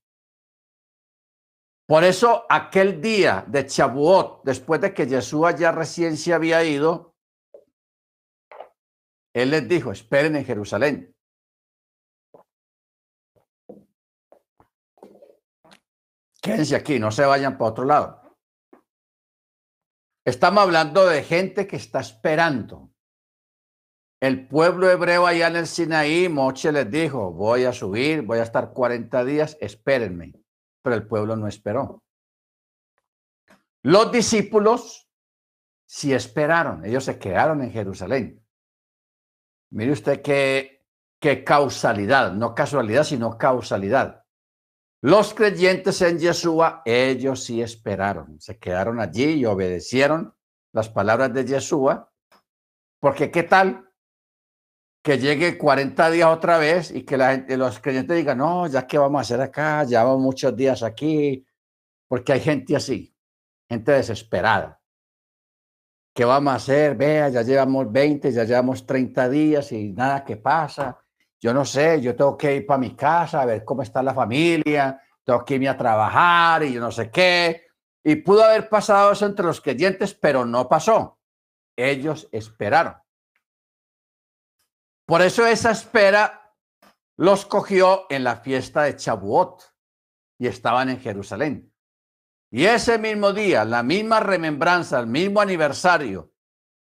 Por eso aquel día de Chabuot, después de que Jesús ya recién se había ido, él les dijo, esperen en Jerusalén. Quédense aquí, no se vayan para otro lado. Estamos hablando de gente que está esperando El pueblo hebreo allá en el Sinaí, Moche les dijo, voy a subir, voy a estar 40 días, espérenme. Pero el pueblo no esperó. Los discípulos sí esperaron, ellos se quedaron en Jerusalén. Mire usted qué, causalidad, no casualidad, sino causalidad. Los creyentes en Yeshua, ellos sí esperaron, se quedaron allí y obedecieron las palabras de Yeshua, porque qué tal que llegue 40 días otra vez y que la gente, los creyentes digan, no, ya qué vamos a hacer acá, llevamos muchos días aquí, porque hay gente así, gente desesperada. ¿Qué vamos a hacer? Vea, ya llevamos 20, ya llevamos 30 días y nada que pasa. Yo no sé, yo tengo que ir para mi casa a ver cómo está la familia, tengo que irme a trabajar y yo no sé qué. Y pudo haber pasado eso entre los creyentes, pero no pasó. Ellos esperaron. Por eso esa espera los cogió en la fiesta de Chabuot y estaban en Jerusalén. Y ese mismo día, la misma remembranza, el mismo aniversario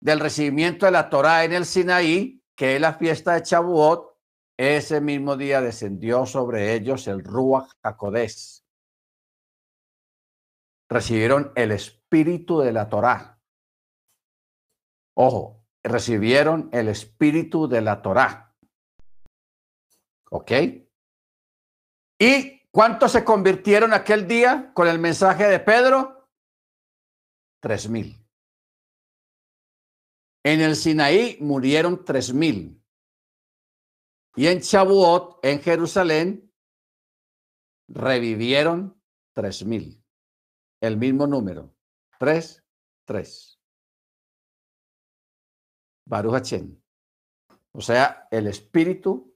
del recibimiento de la Torá en el Sinaí, que es la fiesta de Chabuot, ese mismo día descendió sobre ellos el Ruach HaKodesh. Recibieron el espíritu de la Torá. Ojo, recibieron el espíritu de la Torá. ¿Ok? ¿Y cuántos se convirtieron aquel día con el mensaje de Pedro? Tres mil. En el Sinaí murieron tres mil. Y en Chabuot, en Jerusalén, revivieron tres mil. El mismo número. Tres, tres. Baruch O sea, el espíritu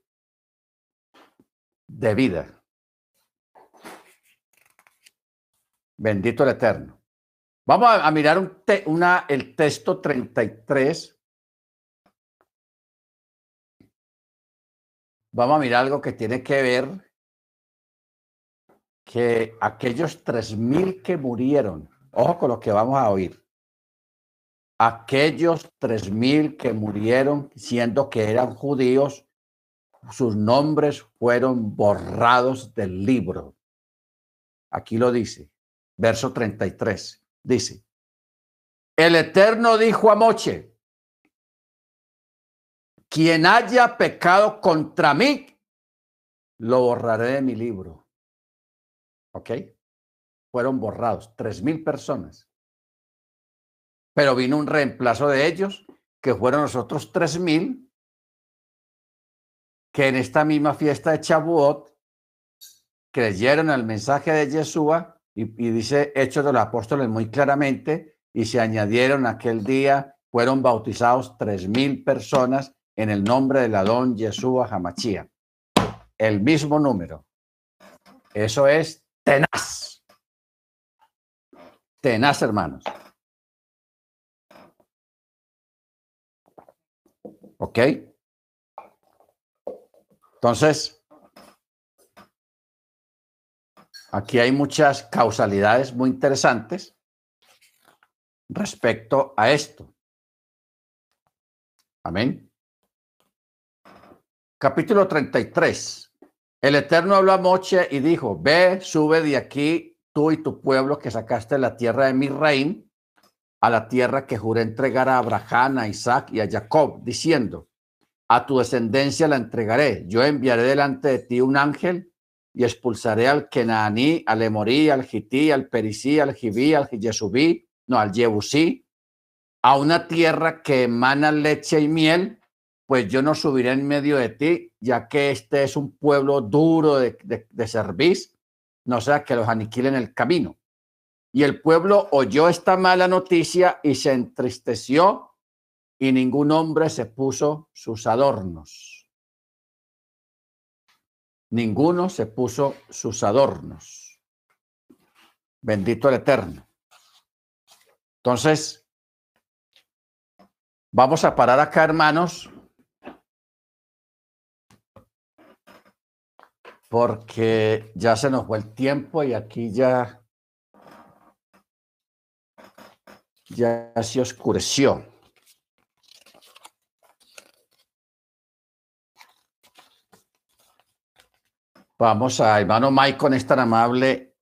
de vida. Bendito el Eterno. Vamos a, mirar un una, el texto 33. Vamos a mirar algo que tiene que ver que aquellos tres mil que murieron, ojo con lo que vamos a oír aquellos tres mil que murieron siendo que eran judíos, sus nombres fueron borrados del libro. Aquí lo dice, verso 33. Dice, el Eterno dijo a Moche, quien haya pecado contra mí, lo borraré de mi libro. ¿Ok? Fueron borrados, tres mil personas pero vino un reemplazo de ellos, que fueron los otros 3.000, que en esta misma fiesta de Chabuot creyeron al mensaje de Yeshua, y, y dice Hechos de los Apóstoles muy claramente, y se añadieron aquel día, fueron bautizados 3.000 personas en el nombre del Adón Yeshua Hamachía. El mismo número. Eso es tenaz. Tenaz, hermanos. ¿Ok? Entonces, aquí hay muchas causalidades muy interesantes respecto a esto. Amén. Capítulo 33. El Eterno habló a Moche y dijo, ve, sube de aquí tú y tu pueblo que sacaste la tierra de mi reino a la tierra que juré entregar a Abraham, a Isaac y a Jacob, diciendo, a tu descendencia la entregaré. Yo enviaré delante de ti un ángel y expulsaré al Kenaní, al Emorí, al Gití, al Perisí, al Jibí, al Yesubí, no, al Jebusí, a una tierra que emana leche y miel, pues yo no subiré en medio de ti, ya que este es un pueblo duro de, de, de no sea que los aniquilen el camino. Y el pueblo oyó esta mala noticia y se entristeció y ningún hombre se puso sus adornos. Ninguno se puso sus adornos. Bendito el Eterno. Entonces, vamos a parar acá, hermanos, porque ya se nos fue el tiempo y aquí ya ya se oscureció. Vamos a hermano Mike, con es tan amable